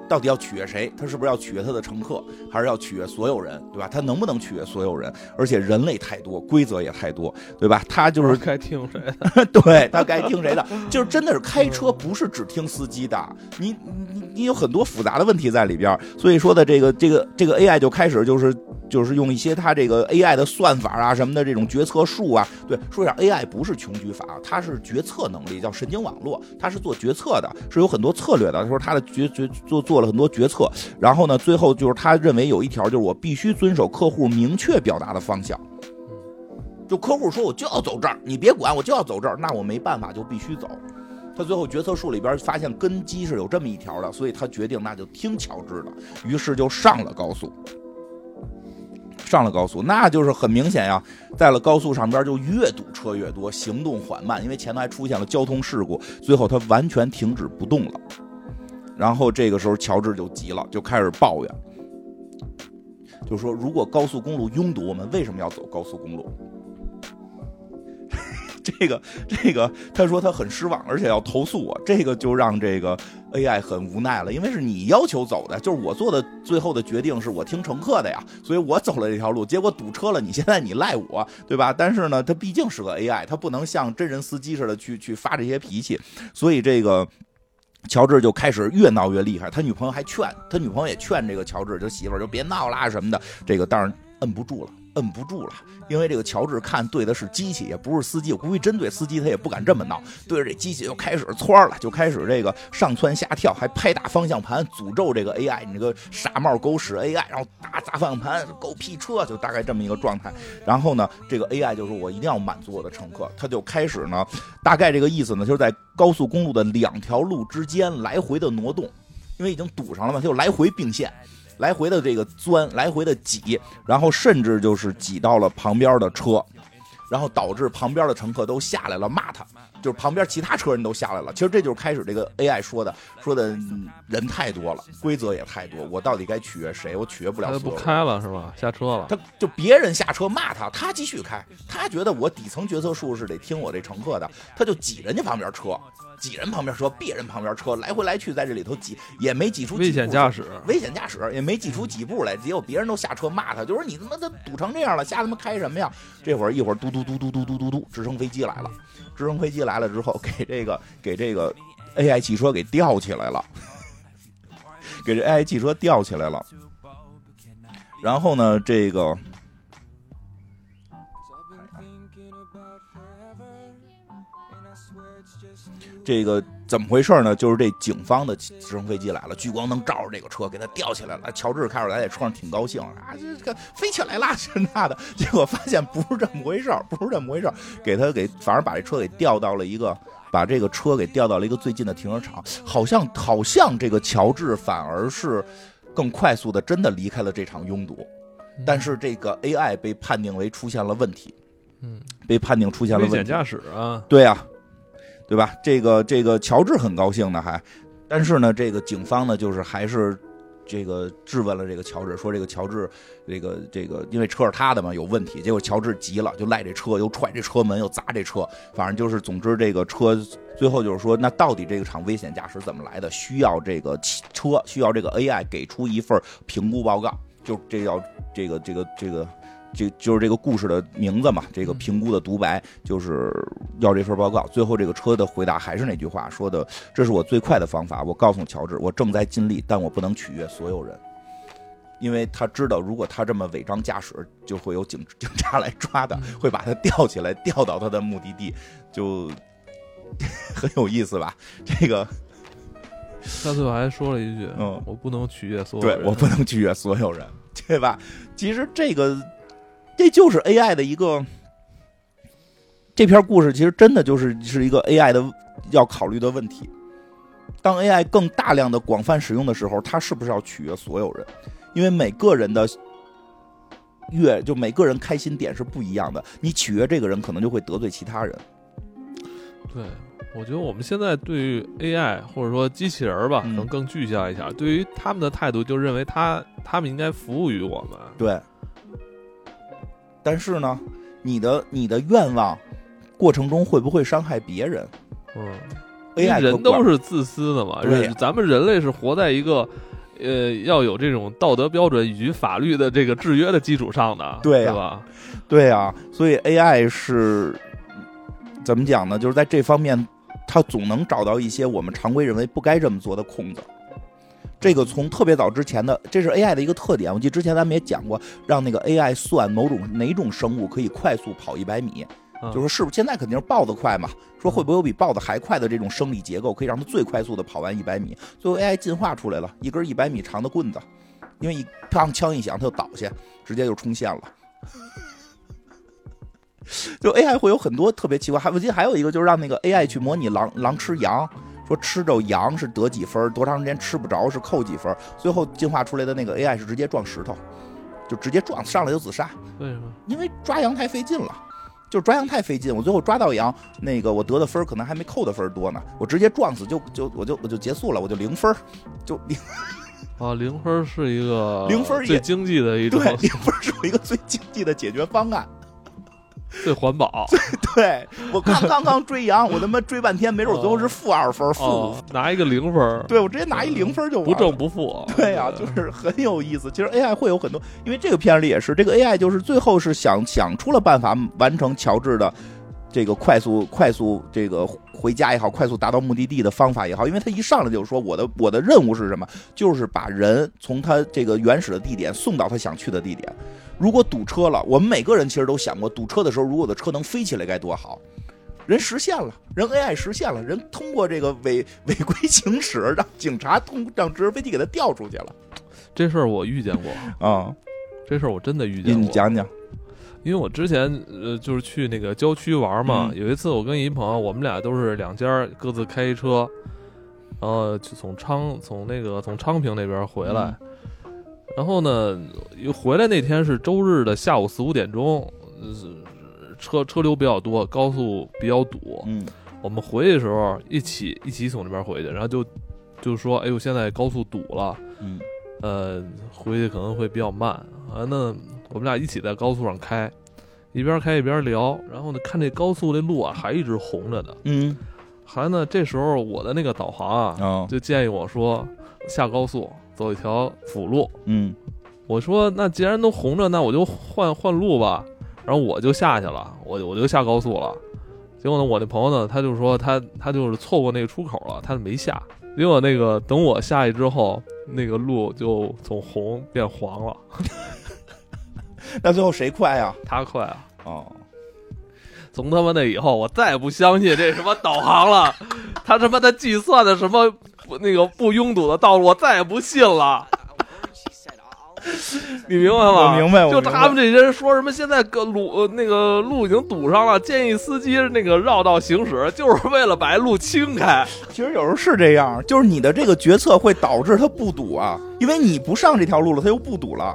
到底要取悦谁？他是不是要取悦他的乘客，还是要取悦所有人，对吧？他能不能取悦所有人？而且人类太多，规则也太多，对吧？他就是该听谁的？对他该听谁的？就是真的是开车不是只听司机的，你你你有很多复杂的问题在里边儿。所以说的这个这个这个 AI 就开始就是就是用一些它这个 AI 的算法啊什么的这种决策术啊，对，说一下 AI 不是穷举法，它是决策能力，叫神经网络，它是做决策的，是有很多策略的。他说他的决决做做做了很多决策，然后呢，最后就是他认为有一条就是我必须遵守客户明确表达的方向。就客户说我就要走这儿，你别管，我就要走这儿，那我没办法，就必须走。他最后决策树里边发现根基是有这么一条的，所以他决定那就听乔治的，于是就上了高速。上了高速，那就是很明显呀，在了高速上边就越堵车越多，行动缓慢，因为前头还出现了交通事故，最后他完全停止不动了。然后这个时候乔治就急了，就开始抱怨，就说如果高速公路拥堵，我们为什么要走高速公路？这个这个，他说他很失望，而且要投诉我。这个就让这个 AI 很无奈了，因为是你要求走的，就是我做的最后的决定是我听乘客的呀，所以我走了这条路，结果堵车了，你现在你赖我，对吧？但是呢，他毕竟是个 AI，他不能像真人司机似的去去发这些脾气，所以这个。乔治就开始越闹越厉害，他女朋友还劝他女朋友也劝这个乔治，就媳妇儿就别闹啦什么的。这个当然摁不住了，摁不住了，因为这个乔治看对的是机器，也不是司机。我估计真对司机，他也不敢这么闹，对着这机器就开始窜了，就开始这个上蹿下跳，还拍打方向盘，诅咒这个 AI，你这个傻帽狗屎 AI，然后打砸方向盘，狗屁车，就大概这么一个状态。然后呢，这个 AI 就说我一定要满足我的乘客，他就开始呢，大概这个意思呢，就是在高速公路的两条路之间来回的挪动，因为已经堵上了嘛，他就来回并线。来回的这个钻，来回的挤，然后甚至就是挤到了旁边的车，然后导致旁边的乘客都下来了骂他，就是旁边其他车人都下来了。其实这就是开始这个 AI 说的，说的嗯人太多了，规则也太多，我到底该取悦谁？我取悦不了他就所有人。不开了是吧？下车了。他就别人下车骂他，他继续开，他觉得我底层决策术是得听我这乘客的，他就挤人家旁边车，挤人旁边车，别人旁边车，来回来去在这里头挤，也没挤出危险驾驶，危险驾驶也没挤出几步来，结果别人都下车骂他，就说你他妈的堵成这样了，瞎他妈开什么呀？这会儿一会儿嘟嘟嘟嘟嘟嘟嘟嘟，直升飞机来了，直升飞机来了之后，给这个给这个 AI 汽车给吊起来了，给这 AI 汽车吊起来了。然后呢，这个这个怎么回事呢？就是这警方的直升飞机来了，聚光灯照着这个车，给它吊起来了。乔治开始来在车上挺高兴啊，这个飞起来了，这那的。结果发现不是这么回事儿，不是这么回事儿，给他给反而把这车给调到了一个，把这个车给调到了一个最近的停车场。好像好像这个乔治反而是更快速的，真的离开了这场拥堵。但是这个 AI 被判定为出现了问题，嗯，被判定出现了问题。危险驾驶啊，对呀、对吧？这个这个乔治很高兴呢，还，但是呢，这个警方呢，就是还是这个质问了这个乔治，说这个乔治，这个这个因为车是他的嘛，有问题。结果乔治急了，就赖这车，又踹这车门，又砸这车，反正就是，总之这个车最后就是说，那到底这个场危险驾驶怎么来的？需要这个车，需要这个 AI 给出一份评估报告，就这叫这个这个这个。就是这个故事的名字嘛，这个评估的独白就是要这份报告。最后这个车的回答还是那句话说的：“这是我最快的方法。我告诉乔治，我正在尽力，但我不能取悦所有人，因为他知道，如果他这么违章驾驶，就会有警 警察来抓他，会把他吊起来，吊到他的目的地，就 很有意思吧？这个，他最后还说了一句：“嗯我不能取悦所有人。”对我不能取悦所有人，对吧？其实这个这就是 AI 的一个这篇故事，其实真的就是是一个 AI 的要考虑的问题。当 AI 更大量的广泛使用的时候，它是不是要取悦所有人？因为每个人的悦，就每个人开心点是不一样的。你取悦这个人，可能就会得罪其他人。对，我觉得我们现在对于 AI 或者说机器人吧，嗯可能更具象一下。对于他们的态度，就认为他他们应该服务于我们。对。但是呢，你的你的愿望过程中会不会伤害别人嗯，？AI 人都是是自私的嘛，咱们人类是活在一个。呃，要有这种道德标准以及法律的这个制约的基础上的，对吧？对啊，所以 AI 是怎么讲呢？就是在这方面，它总能找到一些我们常规认为不该这么做的空子。这个从特别早之前的，这是 AI 的一个特点。我记得之前咱们也讲过，让那个 AI 算某种哪种生物可以快速跑一百米，嗯就说是不是现在肯定是豹子快嘛？说会不会有比豹子还快的这种生理结构，可以让它最快速的跑完一百米？最后 AI 进化出来了一根一百米长的棍子，因为一砰枪一响，它就倒下，直接就冲线了。就 AI 会有很多特别奇怪，还我记得还有一个就是让那个 AI 去模拟狼狼吃羊，说吃着羊是得几分，多长时间吃不着是扣几分，最后进化出来的那个 AI 是直接撞石头，就直接撞上来就自杀，为什么？因为抓羊太费劲了。就是抓羊太费劲，我最后抓到羊，那个我得的分儿可能还没扣的分儿多呢，我直接撞死就就我就我就结束了，我就零分儿，就零 啊，零分是一个零分也最经济的一种对零分是我一个最经济的解决方案。最环保。对我刚 刚刚追羊，我他妈追半天，没准我最后是负二分、负拿一个零分儿，对我直接拿一零分就完不了。正不负。对呀、就是 很有意思。其实 AI 会有很多，因为这个片里也是，这个 AI 就是最后是想想出了办法完成乔治的这个快速快速这个回家也好，快速达到目的地的方法也好，因为他一上来就说我的我的任务是什么，就是把人从他这个原始的地点送到他想去的地点。如果堵车了，我们每个人其实都想过，堵车的时候，如果我的车能飞起来该多好。人实现了，人 AI 实现了，人通过这个违违规行驶，让警察通让直升飞机给他调出去了这事儿我遇见过，啊！这事儿我真的遇见过。你讲讲，因为我之前呃就是去那个郊区玩嘛，嗯有一次我跟一朋友，我们俩都是两家各自开一车，然后就从昌从那个从昌平那边回来，嗯然后呢，又回来那天是周日的下午四五点钟，呃车车流比较多，高速比较堵。嗯我们回去的时候一起一起从这边回去，然后就就说，哎呦，现在高速堵了，嗯呃，回去可能会比较慢啊。那我们俩一起在高速上开，一边开一边聊，然后呢，看这高速这路啊还一直红着呢。嗯还呢，这时候我的那个导航啊，哦就建议我说下高速走一条辅路。嗯我说那既然都红着，那我就换换路吧。然后我就下去了，我我就下高速了。结果呢，我那朋友呢，他就说他他就是错过那个出口了，他没下。结果那个等我下去之后，那个路就从红变黄了。那最后谁快呀？他快啊！哦，从他妈那以后，我再也不相信这什么导航了，他他妈的计算的什么不那个不拥堵的道路，我再也不信了。你明白吗？我明白我就他们这些人说什么现在个路呃那个路已经堵上了，建议司机那个绕道行驶，就是为了把路清开。其实有时候是这样，就是你的这个决策会导致它不堵啊，因为你不上这条路了，它又不堵了，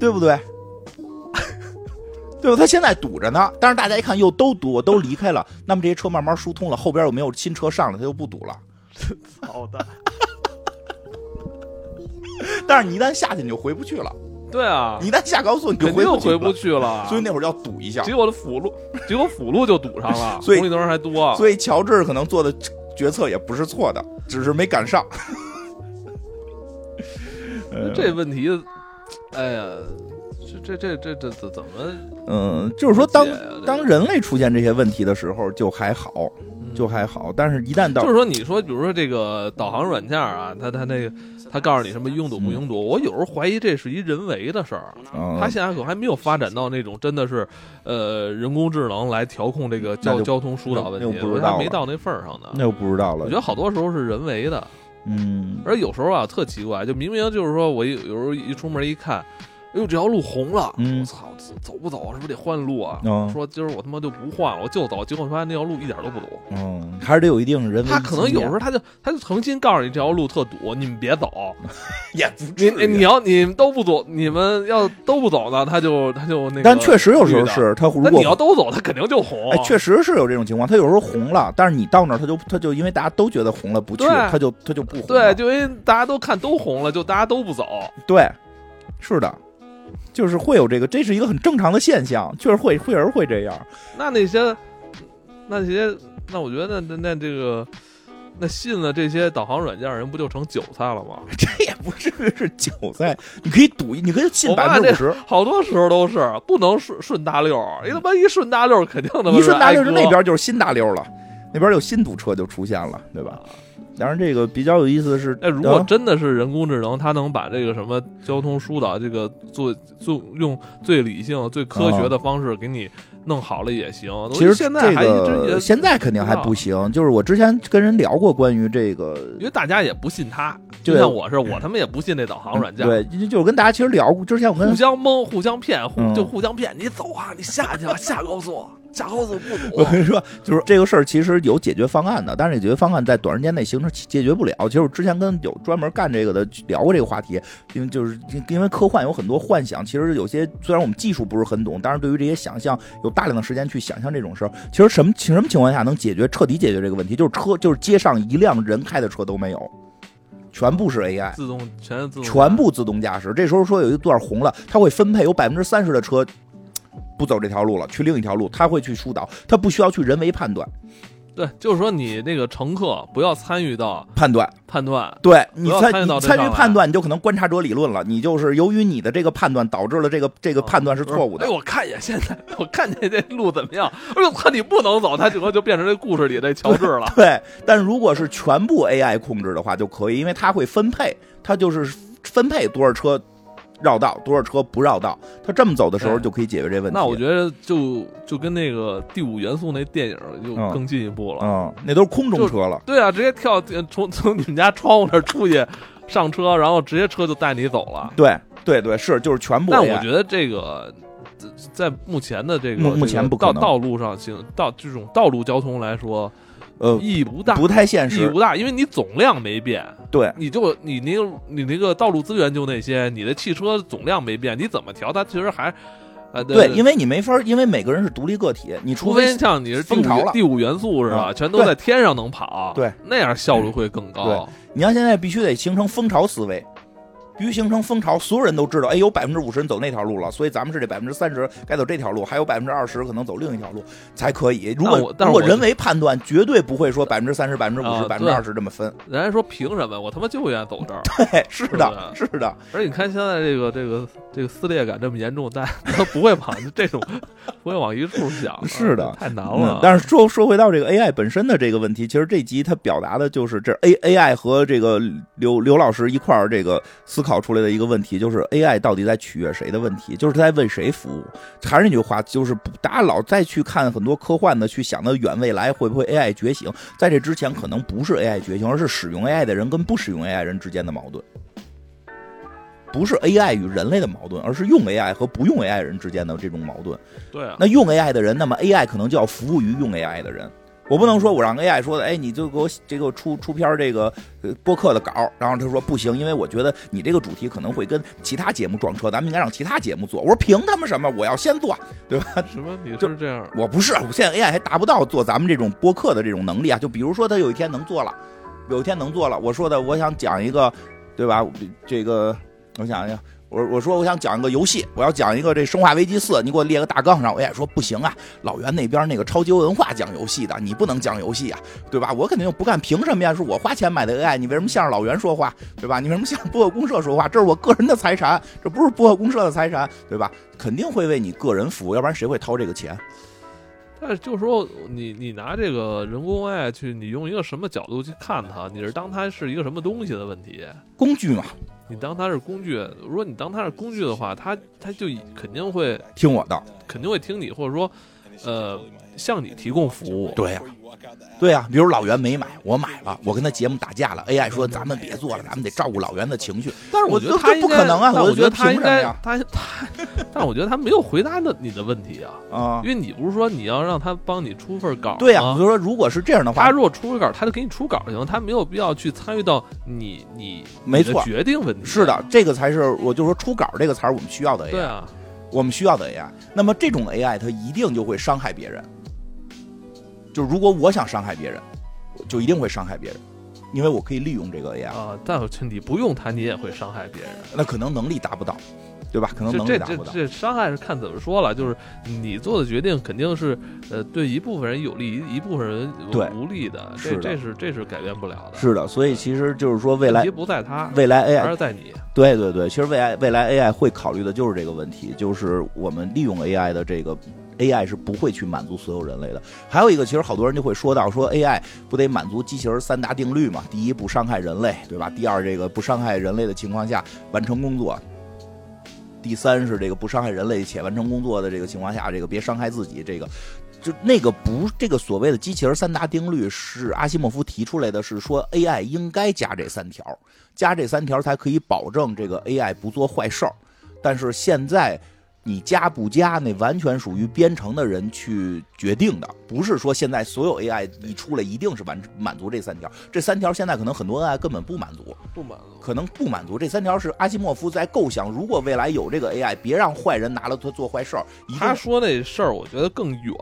对不对？对吧？他现在堵着呢，但是大家一看又都堵，我都离开了，那么这些车慢慢疏通了，后边又没有新车上了，它就不堵了。操的！但是你一旦下去，你就回不去了。对啊，你一旦下高速，你就回不去了回不去了。所以那会儿要堵一下。结果的辅路，结果辅路就堵上了，所以红绿灯还多。所以乔治可能做的决策也不是错的，只是没赶上。呃 这问题，哎呀，这这这这这怎怎么？嗯，就是说当当人类出现这些问题的时候就还好，嗯就还好，但是一旦到就是说，你说，比如说这个导航软件啊，它它那个，它告诉你什么拥堵不拥堵，我有时候怀疑这是一人为的事儿。嗯它现在可还没有发展到那种真的是，呃，人工智能来调控这个交交通疏导问题，还没到那份儿上呢。那就不知道了我觉。得好多时候是人为的，嗯，而有时候啊特奇怪，就明明就是说我有有时候一出门一看，哎呦这条路红了，嗯我操，走不走？是不是得换路啊？嗯说今儿我他妈就不换了，我就走，结果发现那条路一点都不堵。嗯，还是得有一定人为。他可能有时候他就他就诚心告诉你这条路特堵，你们别走。也不你至于你你要你们都不走，你们要都不走呢，他就他就那个。但确实有时候，是他如那你要都走，他肯定就红。哎，确实是有这种情况。他有时候红了，但是你到那儿他就他就因为大家都觉得红了不去，他就他就不红对，就因为大家都看都红了，就大家都不走。对，是的，就是会有这个，这是一个很正常的现象，确实会会有人会这样。那那些那些，那我觉得那那这个。那信了这些导航软件人不就成韭菜了吗？这也不至于是韭菜，你可以赌，你可以信百分之五十。好多时候都是不能顺顺大溜儿，一他妈一顺大溜儿肯定他妈一顺大溜是那边就是新大溜了，那边有新堵车就出现了，对吧？当然，这个比较有意思的是，哎，如果啊真的是人工智能，它能把这个什么交通疏导这个做做用最理性、最科学的方式给你弄好了也行。其实现在还现在肯定还不行。就是我之前跟人聊过关于这个，因为大家也不信它，就像我是，我他妈也不信那导航软件，对，就就我跟大家其实聊过，之前我跟互相蒙、互相骗，互嗯就互相骗。你走啊，你下去吧，下高速，下高速不堵。我跟你说，就是这个事儿其实有解决方案的，但是这解决方案在短时间内形成解决不了。其实我之前跟有专门干这个的聊过这个话题，因为就是因为科幻有很多幻想，其实有些虽然我们技术不是很懂，但是对于这些想象有大量的时间去想象这种事儿。其实什么什么情况下能解决彻底解决这个问题？就是车就是街上一辆人开的车都没有，全部是 AI。自动全是自动，全部自动驾驶。这时候说有一段红了，它会分配有百分之三十的车不走这条路了，去另一条路，他会去疏导，他不需要去人为判断对，就是说你那个乘客不要参与到判断。判断。对你参与参与判断，你就可能观察者理论了。你就是由于你的这个判断导致了这个这个判断是错误的哎，。我看一眼现在，我看见这路怎么样？哎呦，看你不能走，他整个就变成这故事里的乔治了。对，但如果是全部 AI 控制的话就可以，因为它会分配，它就是分配多少车绕道，多少车不绕道。他这么走的时候就可以解决这问题。那我觉得就就跟那个第五元素那电影就嗯更进一步了。嗯，那都是空中车了。对啊，直接跳呃从从你们家窗户那儿出去上车，然后直接车就带你走了。对对对，是就是全部。但我觉得这个呃在目前的这个目目前这个不可能道道路上行道这种道路交通来说呃意义不大，不太现实。意义不大，因为你总量没变。对，你就你那个你那个道路资源就那些，你的汽车总量没变，你怎么调它其实还，呃，对，因为为你没法，因为每个人是独立个体，你除非非像你是第风潮了五第五元素是吧，嗯全都在天上能跑，对，那样效率会更高。你要现在必须得形成蜂巢思维，必须形成蜂巢，所有人都知道，哎，有百分之五十人走那条路了，所以咱们是这百分之三十该走这条路，还有百分之二十可能走另一条路才可以。如但果如果人为判断，绝对不会说百分之三十、百分之五十、啊百分之二十这么分。人家说凭什么？我他妈就愿意走这儿。对，是的，是是的，而且你看现在这个这个这个撕裂感这么严重，大家都不会往这种 不会往一处想，是的太难嗯了。但是说说回到这个 AI 本身的这个问题，其实这集它表达的就是这 A AI 和这个刘刘老师一块儿这个思考。考出来的一个问题，就是 AI 到底在取悦谁的问题，就是他在为谁服务。还是那句话，就是大家老再去看很多科幻的，去想的远未来会不会 AI 觉醒，在这之前可能不是 AI 觉醒，而是使用 AI 的人跟不使用 AI 人之间的矛盾。不是 AI 与人类的矛盾，而是用 AI 和不用 AI 人之间的这种矛盾。对啊，那用 AI 的人，那么 AI 可能就要服务于用 AI 的人。我不能说我让 AI 说的，哎，你就给我这个出出篇这个播客的稿，然后他说不行，因为我觉得你这个主题可能会跟其他节目撞车，咱们应该让其他节目做。我说凭他妈什么？我要先做，对吧？什么？你是这样？我不是，我现在 AI 还达不到做咱们这种播客的这种能力啊。就比如说他有一天能做了，有一天能做了，我说的我想讲一个，对吧？这个我想想。我我说我想讲一个游戏，我要讲一个这《生化危机四》，你给我列个大纲上。我也说不行啊，老袁那边那个超级文化讲游戏的，你不能讲游戏啊，对吧？我肯定不干，凭什么呀？是我花钱买的 AI，你为什么向着老袁说话，对吧？你为什么向播客公社说话？这是我个人的财产，这不是播客公社的财产，对吧？肯定会为你个人服务，要不然谁会掏这个钱？但是就是说，你你拿这个人工 AI 去，你用一个什么角度去看它？你是当它是一个什么东西的问题？工具嘛。你当它是工具，如果你当它是工具的话，它它就肯定会听我的，肯定会听你，或者说，呃，向你提供服务。对呀。对啊，比如老袁没买，我买了，我跟他节目打架了。AI 说咱们别做了，咱们得照顾老袁的情绪。但是我觉得他不可能啊，我觉得他应该他他，但是我觉得他没有回答的你的问题啊啊，因为你不是说你要让他帮你出份稿？对呀，我就说如果是这样的话，他如果出份稿，他就给你出稿就行，他没有必要去参与到你你没错决定问题。是的，这个才是我就说出稿这个词儿我们需要的 AI。对啊，我们需要的 AI。那么这种 AI 它一定就会伤害别人。就如果我想伤害别人。就一定会伤害别人，因为我可以利用这个 AI 啊。但你不用它，你也会伤害别人。那可能能力达不到，对吧？可能能力达不到。这这伤害是看怎么说了。就是你做的决定肯定是呃对一部分人有利，一部分人无利的。这这是这是改变不了的。是的，所以其实就是说未来不在他，未来 AI 而在你。对对对，其实未来未来 AI 会考虑的就是这个问题，就是我们利用 AI 的这个。AI 是不会去满足所有人类的。还有一个，其实好多人就会说到，说 AI 不得满足机器人三大定律嘛？第一，不伤害人类，对吧？第二，这个不伤害人类的情况下完成工作。第三是这个不伤害人类且完成工作的这个情况下，这个别伤害自己。这个就那个不，这个所谓的机器人三大定律是阿西莫夫提出来的，是说 AI 应该加这三条，加这三条才可以保证这个 AI 不做坏事儿。但是现在。你加不加，那完全属于编程的人去决定的，不是说现在所有 AI 一出来一定是完满足这三条。这三条现在可能很多 AI 根本不满足，不满足，可能不满足。这三条是阿西莫夫在构想，如果未来有这个 AI，别让坏人拿了它做坏事儿。他说那事儿，我觉得更远，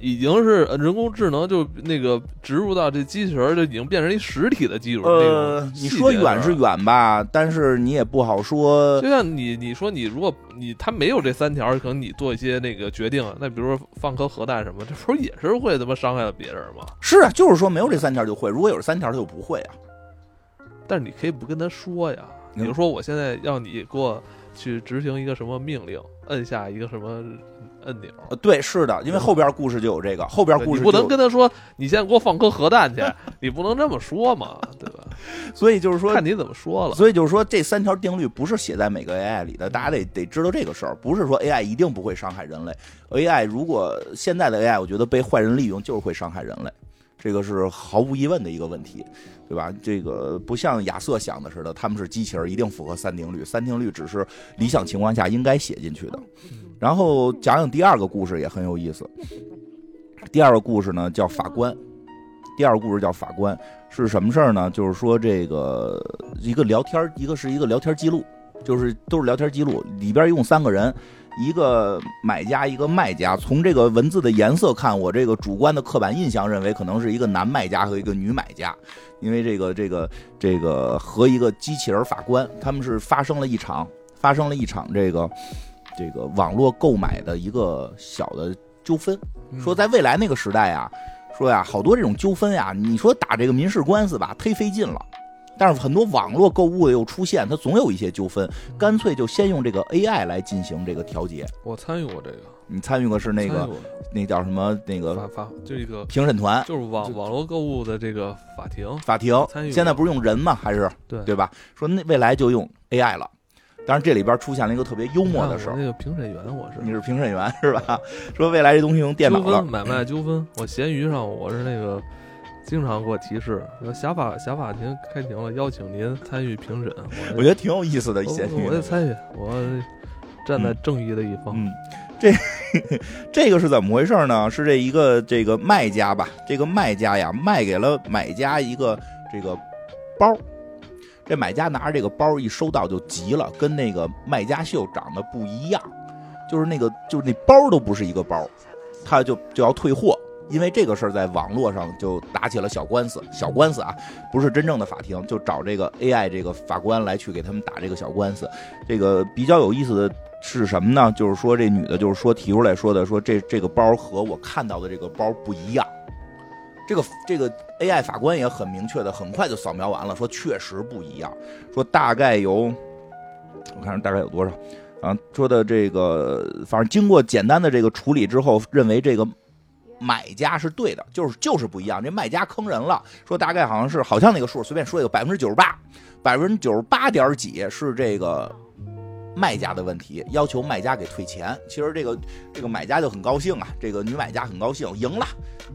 已经是人工智能就那个植入到这机器人，就已经变成一实体的技术。呃，你说远是远吧，但是你也不好说。就像你你说你如果你他没有这。三条可能你做一些那个决定，那比如说放颗核弹什么，这不是也是会他妈伤害到别人吗？是啊，就是说没有这三条就会，如果有这三条他就不会啊。但是你可以不跟他说呀，比如说我现在要你给我去执行一个什么命令，摁下一个什么。按钮，对，是的，因为后边故事就有这个，后边故事不能跟他说，你现在给我放颗核弹去，你不能这么说嘛，对吧？所以就是说，看你怎么说了。所以就是说，这三条定律不是写在每个 AI 里的，大家得得知道这个事儿，不是说 AI 一定不会伤害人类。AI 如果现在的 AI，我觉得被坏人利用，就是会伤害人类，这个是毫无疑问的一个问题，对吧？这个不像亚瑟想的似的，他们是机器人，一定符合三定律，三定律只是理想情况下应该写进去的。然后讲讲第二个故事也很有意思。第二个故事呢叫法官。第二个故事叫法官是什么事儿呢？就是说这个一个聊天，一个是一个聊天记录，就是都是聊天记录。里边一共三个人，一个买家，一个卖家。从这个文字的颜色看，我这个主观的刻板印象认为可能是一个男卖家和一个女买家，因为这个这个这个和一个机器人法官，他们是发生了一场发生了一场这个。这个网络购买的一个小的纠纷，说在未来那个时代啊，说呀，好多这种纠纷呀，你说打这个民事官司吧，忒费劲了。但是很多网络购物的又出现，它总有一些纠纷，干脆就先用这个 AI 来进行这个调节。我参与过这个，你参与过是那个那叫什么？那个法法就一个评审团？就是网网络购物的这个法庭，法庭。参与，现在不是用人吗？还是？对。对吧？说那未来就用 AI 了。当然这里边出现了一个特别幽默的事儿，那个评审员我是。你是评审员是吧？说未来这东西用电脑了。买卖纠纷，我闲鱼上我是那个经常给我提示，说侠法小法庭开庭了，邀请您参与评审。我我觉得挺有意思的。我闲鱼我得参与，我站在正义的一方。嗯，这 这个是怎么回事呢？是这一个这个卖家吧，这个卖家呀卖给了买家一个这个包，这买家拿着这个包一收到就急了，跟那个卖家秀长得不一样，就是那个就是那包都不是一个包，他就就要退货。因为这个事儿在网络上就打起了小官司，小官司啊，不是真正的法庭，就找这个 AI 这个法官来去给他们打这个小官司。这个比较有意思的是什么呢？就是说这女的，就是说提出来说的，说这这个包和我看到的这个包不一样。这个这个 AI 法官也很明确的，很快就扫描完了，说确实不一样，说大概有，我看大概有多少啊？说的这个，反正经过简单的这个处理之后，认为这个买家是对的，就是就是不一样。这卖家坑人了，说大概好像是好像那个数，随便说一个百分之九十八，百分之九十八点几是这个卖家的问题，要求卖家给退钱。其实这个这个买家就很高兴啊，这个女买家很高兴，赢了，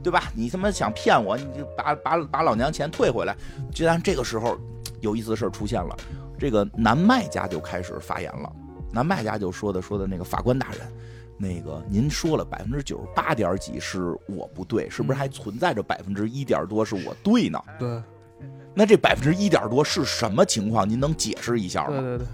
对吧？你他妈想骗我，你就把把把老娘钱退回来。居然这个时候有意思的事出现了，这个男卖家就开始发言了，男卖家就说的说的那个法官大人。那个，您说了百分之九十八点几是我不对，是不是还存在着百分之一点多是我对呢？对那这百分之一点多是什么情况？您能解释一下吗？对对对，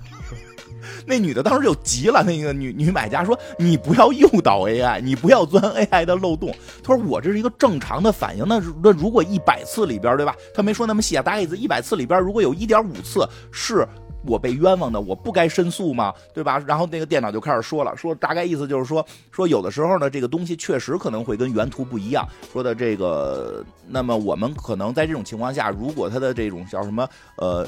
那女的当时就急了，那个女女买家说：“你不要诱导 AI，你不要钻 AI 的漏洞。”她说：“我这是一个正常的反应。那那如果一百次里边，对吧？他没说那么细啊，大概意思一百次里边，如果有一点五次是。”我被冤枉的，我不该申诉吗？对吧？然后那个电脑就开始说了，说大概意思就是说，说有的时候呢，这个东西确实可能会跟原图不一样。说的这个，那么我们可能在这种情况下，如果它的这种叫什么，呃。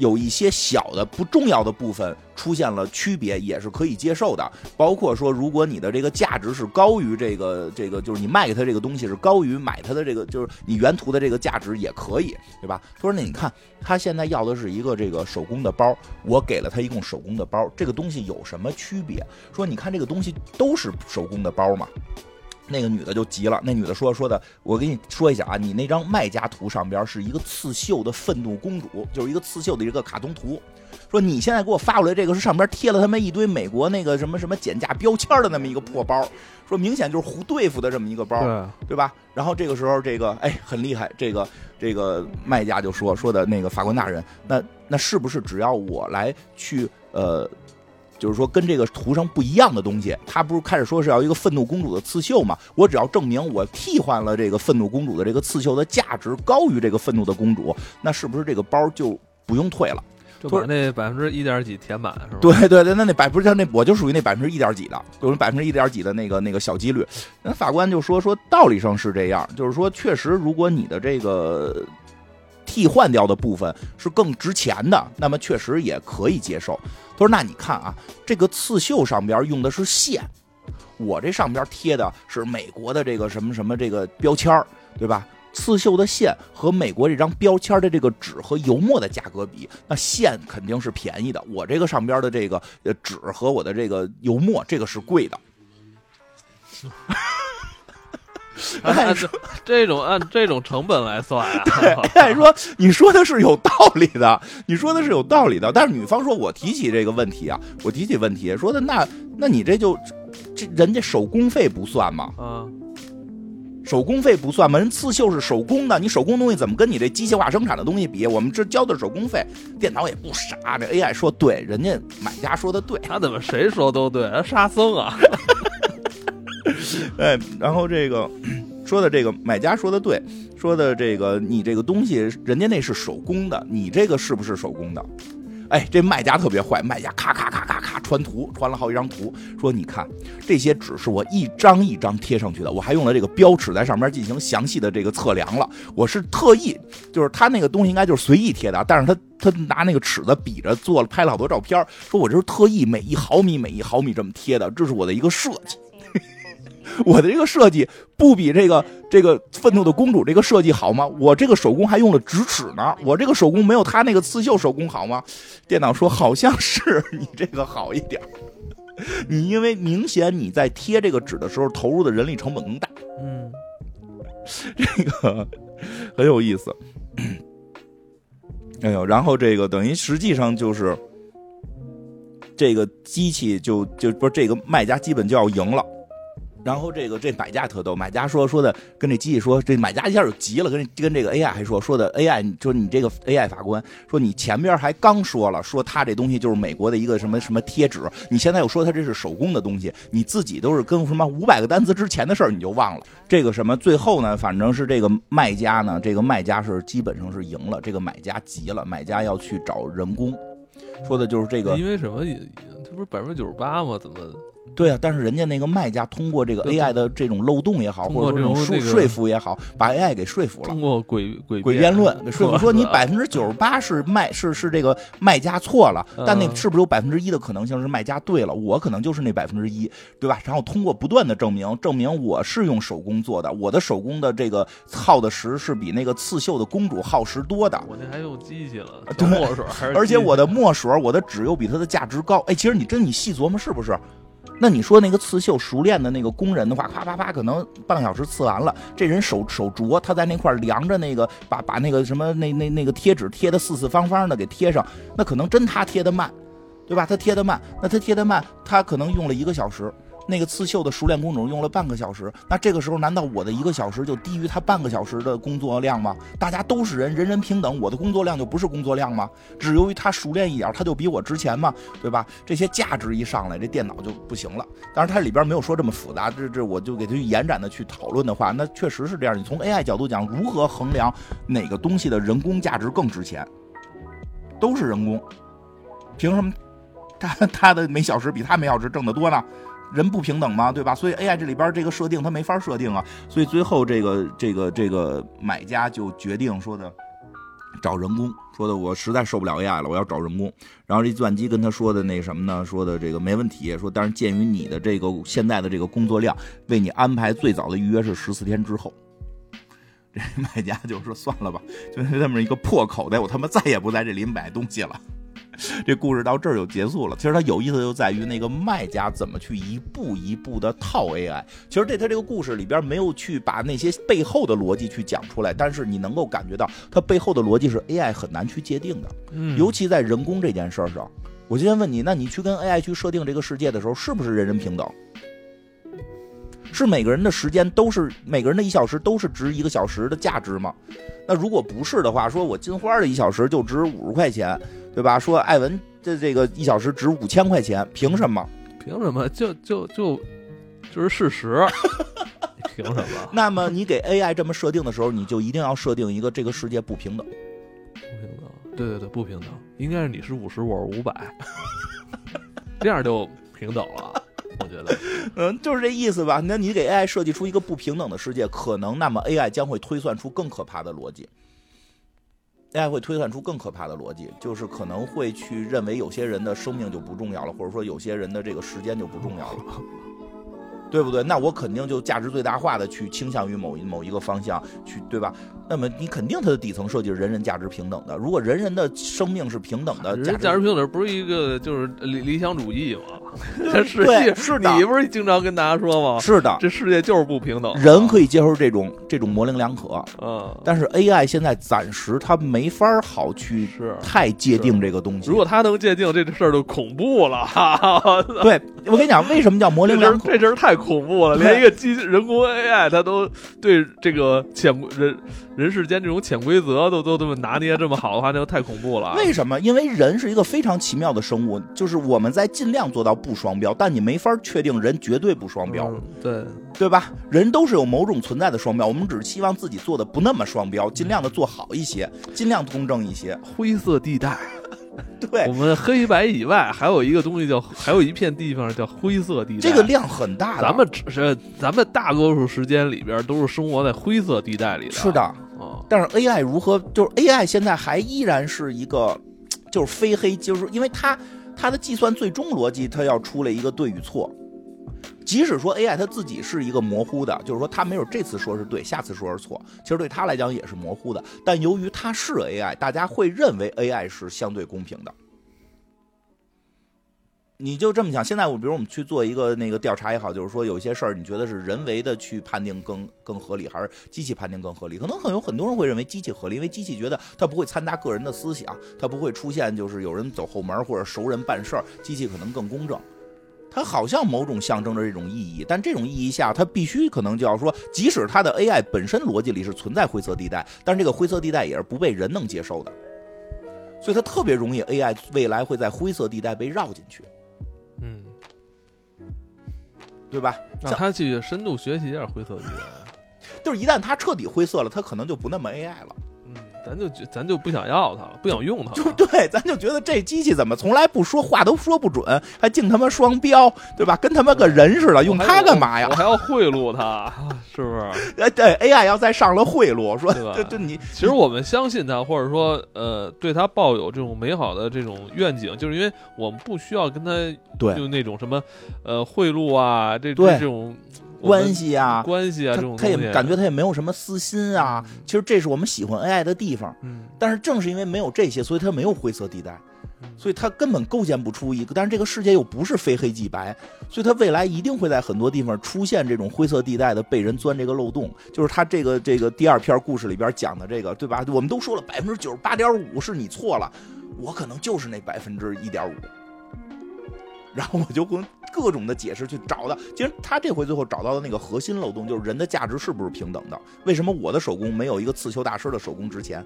有一些小的不重要的部分出现了区别，也是可以接受的。包括说，如果你的这个价值是高于这个这个，就是你卖给他这个东西是高于买他的这个，就是你原图的这个价值也可以，对吧？他说：“那你看，他现在要的是一个这个手工的包，我给了他一共手工的包，这个东西有什么区别？说你看这个东西都是手工的包嘛。”那个女的就急了，那女的说说的，我给你说一下啊，你那张卖家图上边是一个刺绣的愤怒公主，就是一个刺绣的一个卡通图。说你现在给我发过来这个是上边贴了他们一堆美国那个什么什么减价标签的那么一个破包，说明显就是胡对付的这么一个包，对对吧？然后这个时候这个哎很厉害，这个这个卖家就说说的那个法官大人，那那是不是只要我来去呃？就是说，跟这个图上不一样的东西，他不是开始说是要一个愤怒公主的刺绣嘛？我只要证明我替换了这个愤怒公主的这个刺绣的价值高于这个愤怒的公主，那是不是这个包就不用退了？就把那百分之一点几填满是吧？对对对，那那百不是他那我就属于那百分之一点几的，就是百分之一点几的那个那个小几率。那法官就说说道理上是这样，就是说确实，如果你的这个替换掉的部分是更值钱的，那么确实也可以接受。他说：“那你看啊，这个刺绣上边用的是线，我这上边贴的是美国的这个什么什么这个标签对吧？刺绣的线和美国这张标签的这个纸和油墨的价格比，那线肯定是便宜的。我这个上边的这个纸和我的这个油墨，这个是贵的。” 按这这种按这种成本来算啊，哎，说你说的是有道理的，你说的是有道理的，但是女方说我提起这个问题啊，我提起问题说的那那你这就这人家手工费不算吗？啊，手工费不算吗？人刺绣是手工的，你手工东西怎么跟你这机械化生产的东西比？我们这交的手工费，电脑也不傻，这 AI 说对，人家买家说的对，他怎么谁说都对？沙僧啊，哎，然后这个说的这个买家说的对，说的这个你这个东西人家那是手工的，你这个是不是手工的？哎，这卖家特别坏，卖家咔咔咔咔咔传图，传了好几张图，说你看这些纸是我一张一张贴上去的，我还用了这个标尺在上面进行详细的这个测量了，我是特意，就是他那个东西应该就是随意贴的，但是他他拿那个尺子比着做了，拍了好多照片，说我这是特意每一毫米每一毫米这么贴的，这是我的一个设计。我的这个设计不比这个这个愤怒的公主这个设计好吗？我这个手工还用了直尺呢，我这个手工没有他那个刺绣手工好吗？电脑说好像是你这个好一点，你因为明显你在贴这个纸的时候投入的人力成本更大，嗯，这个很有意思。哎呦，然后这个等于实际上就是这个机器就就不是这个卖家基本就要赢了。然后这个这买家特逗，买家说说的跟这机器说，这买家一下就急了，跟跟这个 AI 还说说的 AI 说你这个 AI 法官说你前边还刚说了说他这东西就是美国的一个什么什么贴纸，你现在又说他这是手工的东西，你自己都是跟什么五百个单词之前的事儿你就忘了这个什么，最后呢，反正是这个卖家呢，这个卖家是基本上是赢了，这个买家急了，买家要去找人工，说的就是这个因为什么？这不是百分之九十八吗？怎么？对啊，但是人家那个卖家通过这个 AI 的这种漏洞也好，或者说这种说说服也好，把 AI 给说服了通。过诡诡诡辩论给说服说你百分之九十八是卖是是这个卖家错了，但那嗯是不是有百分之一的可能性是卖家对了？我可能就是那百分之一，对吧？然后通过不断的证明，证明我是用手工做的，我的手工的这个耗的时是比那个刺绣的公主耗时多的。我那还用机器了，对墨水而且我的墨水，我的纸又比它的价值高。哎，其实你真你细琢磨是不是？那你说那个刺绣熟练的那个工人的话，啪啪啪，可能半个小时刺完了。这人手手镯，他在那块儿量着那个，把把那个什么那那那个贴纸贴的四四方方的给贴上，那可能真他贴的慢，对吧？他贴的慢，那他贴的慢，他可能用了一个小时。那个刺绣的熟练工种用了半个小时，那这个时候难道我的一个小时就低于他半个小时的工作量吗？大家都是人，人人平等，我的工作量就不是工作量吗？只由于他熟练一点，他就比我值钱吗，对吧？这些价值一上来，这电脑就不行了。当然，它里边没有说这么复杂，这这我就给它延展的去讨论的话，那确实是这样。你从 AI 角度讲，如何衡量哪个东西的人工价值更值钱？都是人工，凭什么他他的每小时比他每小时挣得多呢？人不平等吗？对吧？所以 AI 这里边这个设定它没法设定啊。所以最后这个这个这个买家就决定说的找人工，说的我实在受不了 AI 了，我要找人工。然后这计算机跟他说的那什么呢？说的这个没问题，说但是鉴于你的这个现在的这个工作量，为你安排最早的预约是十四天之后。这卖家就说算了吧，就是这么一个破口袋，我他妈再也不在这里买东西了。这故事到这儿就结束了。其实它有意思就在于那个卖家怎么去一步一步的套 AI。其实这他这个故事里边没有去把那些背后的逻辑去讲出来，但是你能够感觉到它背后的逻辑是 AI 很难去界定的，嗯尤其在人工这件事儿上。我今天问你，那你去跟 AI 去设定这个世界的时候，是不是人人平等？是每个人的时间都是每个人的一小时都是值一个小时的价值吗？那如果不是的话，说我金花的一小时就值五十块钱，对吧？说艾文的这个一小时值五千块钱，凭什么？凭什么？就就就就是事实，凭什么？那么你给 AI 这么设定的时候，你就一定要设定一个这个世界不平等。不平等，对对对，不平等，应该是你是五十，我是五百，这样就平等了，我觉得。嗯，就是这意思吧？那你给 AI 设计出一个不平等的世界，可能那么 AI 将会推算出更可怕的逻辑。AI 会推算出更可怕的逻辑，就是可能会去认为有些人的生命就不重要了，或者说有些人的这个时间就不重要了，对不对？那我肯定就价值最大化的去倾向于某一某一个方向去，对吧？那么你肯定它的底层设计是人人价值平等的。如果人人的生命是平等的，人价价值平等不是一个就是理理想主义吗？这世界是的你不是经常跟大家说吗？是的，这世界就是不平等，人可以接受这种这种模棱两可，嗯，但是 AI 现在暂时它没法儿好去是。太界定这个东西。如果它能界定这事儿就恐怖了，哈哈对我跟你讲，为什么叫模棱两可？这事儿太恐怖了，连一个机人工 AI 它都对这个潜人人世间这种潜规则都都这么拿捏这么好的话，那就太恐怖了。为什么？因为人是一个非常奇妙的生物，就是我们在尽量做到不双标，但你没法确定人绝对不双标，嗯对，对吧？人都是有某种存在的双标，我们只是希望自己做的不那么双标，尽量的做好一些，尽量公正一些。灰色地带，对我，们黑白以外还有一个东西叫，还有一片地方叫灰色地带。这个量很大的。咱们只是咱们大多数时间里边都是生活在灰色地带里的。是的，啊，但是 AI 如何？就是 AI 现在还依然是一个，就是非黑，就是因为它它的计算最终逻辑，它要出来一个对与错，即使说 AI 它自己是一个模糊的，就是说它没有这次说是对，下次说是错，其实对它来讲也是模糊的。但由于它是 AI，大家会认为 AI 是相对公平的。你就这么想，现在我比如我们去做一个那个调查也好，就是说有些事儿，你觉得是人为的去判定更更合理，还是机器判定更合理？可能很有很多人会认为机器合理，因为机器觉得它不会掺杂个人的思想，它不会出现就是有人走后门或者熟人办事儿，机器可能更公正。它好像某种象征着这种意义，但这种意义下，它必须可能就要说，即使它的 AI 本身逻辑里是存在灰色地带，但是这个灰色地带也是不被人能接受的，所以它特别容易 AI 未来会在灰色地带被绕进去，嗯，对吧？让他去深度学习一下灰色地带。就是一旦它彻底灰色了，它可能就不那么 AI 了。嗯，咱就咱就不想要它了，不想用它就。对，咱就觉得这机器怎么从来不说话都说不准，还净他妈双标，对吧？跟他妈个人似的，用它干嘛呀我？还要贿赂他，是不是？哎，对，AI 要再上了贿赂，说对吧这这你其实我们相信他，或者说呃，对他抱有这种美好的这种愿景，就是因为我们不需要跟他对用那种什么呃贿赂啊，这对这这种关系啊，关系啊这种他他也感觉他也没有什么私心啊。其实这是我们喜欢 AI 的地方，嗯，但是正是因为没有这些，所以他没有灰色地带嗯，所以他根本构建不出一个。但是这个世界又不是非黑即白，所以他未来一定会在很多地方出现这种灰色地带的被人钻这个漏洞。就是他这个这个第二篇故事里边讲的这个，对吧？我们都说了百分之九十八点五是你错了，我可能就是那百分之一点五。然后我就跟各种的解释去找到，其实他这回最后找到的那个核心漏洞就是人的价值是不是平等的？为什么我的手工没有一个刺绣大师的手工值钱？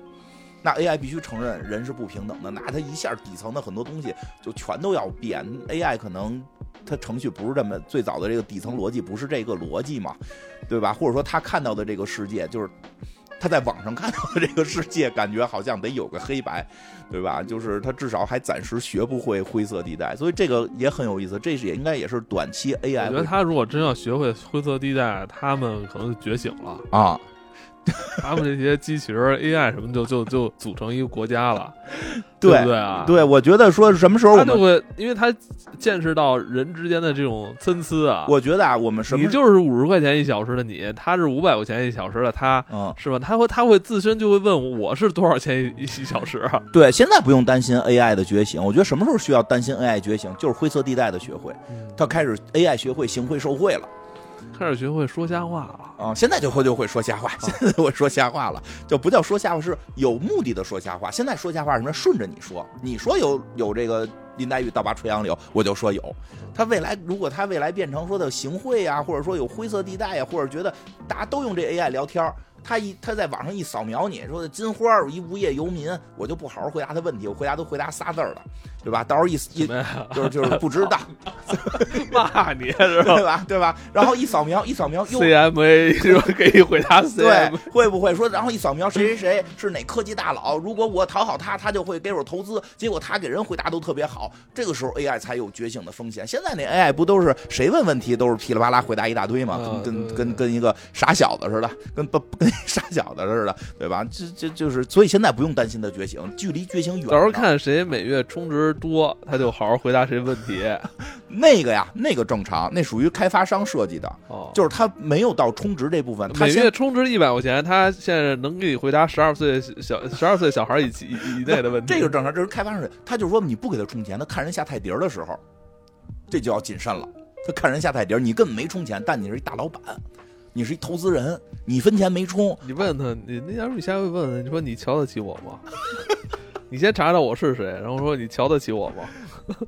那 AI 必须承认人是不平等的，那它一下底层的很多东西就全都要变。AI 可能它程序不是这么最早的这个底层逻辑不是这个逻辑嘛，对吧？或者说他看到的这个世界就是他在网上看到的这个世界，感觉好像得有个黑白，对吧？就是他至少还暂时学不会灰色地带，所以这个也很有意思。这是也应该也是短期 AI 我觉得他如果真要学会灰色地带，他们可能就觉醒了。啊，他们这些机器人 AI 什么就就就组成一个国家了，对不对啊？对，我觉得说什么时候我们，他就会，因为他见识到人之间的这种参差啊。我觉得啊，我们什么你就是五十块钱一小时的你，他是五百块钱一小时的他，嗯。是吧？他会他会自身就会问我是多少钱一一小时啊？对，现在不用担心 AI 的觉醒。我觉得什么时候需要担心 AI 觉醒，就是灰色地带的学会，他开始 AI 学会行贿受贿了开始学会说瞎话了。啊！现在就会就会说瞎话，现在就会说瞎话了，就不叫说瞎话，是有目的的说瞎话。现在说瞎话什么？顺着你说，你说有有这个林黛玉倒拔垂杨柳，我就说有。他未来如果他未来变成说的行贿啊，或者说有灰色地带呀、或者觉得大家都用这 AI 聊天儿他一他在网上一扫描你说的金花儿一无业游民，我就不好好回答他问题，我回答都回答仨字儿了，对吧？到时候一一？就是就是不知道，骂你是吧 对吧？对吧？然后一扫描一扫描又？CMA 就给你回答对 CMA，，会不会说，然后一扫描谁谁谁是哪科技大佬？如果我讨好他，他就会给我投资。结果他给人回答都特别好，这个时候 AI 才有觉醒的风险。现在那 AI 不都是谁问问题都是噼里啪啦回答一大堆吗？啊跟跟跟跟一个傻小子似的，跟不跟 傻小子似的，对吧？这这就是，所以现在不用担心他觉醒，距离觉醒远。到时候看谁每月充值多，他就好好回答谁问题。那个呀，那个正常，那属于开发商设计的，哦，就是他没有到充值这部分，每月充值一百块钱，他现在能给你回答十二岁小十二岁小孩以及以以内的问题。这个正常，这是开发商。他就说你不给他充钱，他看人下菜碟儿的时候，这就要谨慎了。他看人下菜碟儿，你根本没充钱，但你是一大老板，你是一投资人，你分钱没充，你问他，你那要是你先问问，你说你瞧得起我吗？你先查查我是谁，然后说你瞧得起我吗？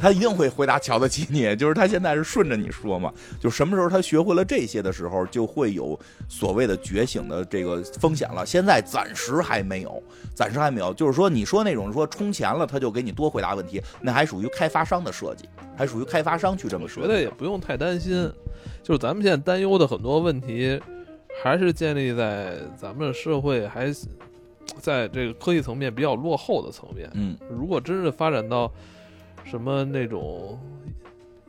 他一定会回答瞧得起你。就是他现在是顺着你说嘛，就什么时候他学会了这些的时候，就会有所谓的觉醒的这个风险了。现在暂时还没有，暂时还没有。就是说，你说那种说充钱了，他就给你多回答问题，那还属于开发商的设计，还属于开发商去这么我说。觉得也不用太担心，就是咱们现在担忧的很多问题，还是建立在咱们社会还在这个科技层面比较落后的层面。嗯，如果真是发展到什么那种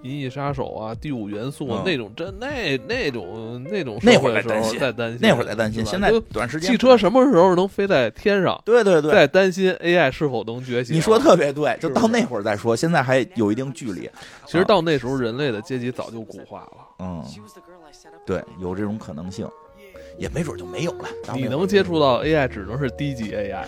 银翼杀手》啊，《第五元素》啊嗯那种，真那那种那种那会的时会儿在担心在担心，那会儿在担心，现在短时间汽车什么时候能飞在天上？对对对，在担心 AI 是否能觉醒。你说特别对，就到那会儿再说，现在还有一定距离。其实到那时候，人类的阶级早就固化了。嗯，对，有这种可能性，也没准就没有了。你能接触到 AI，只能是低级 AI，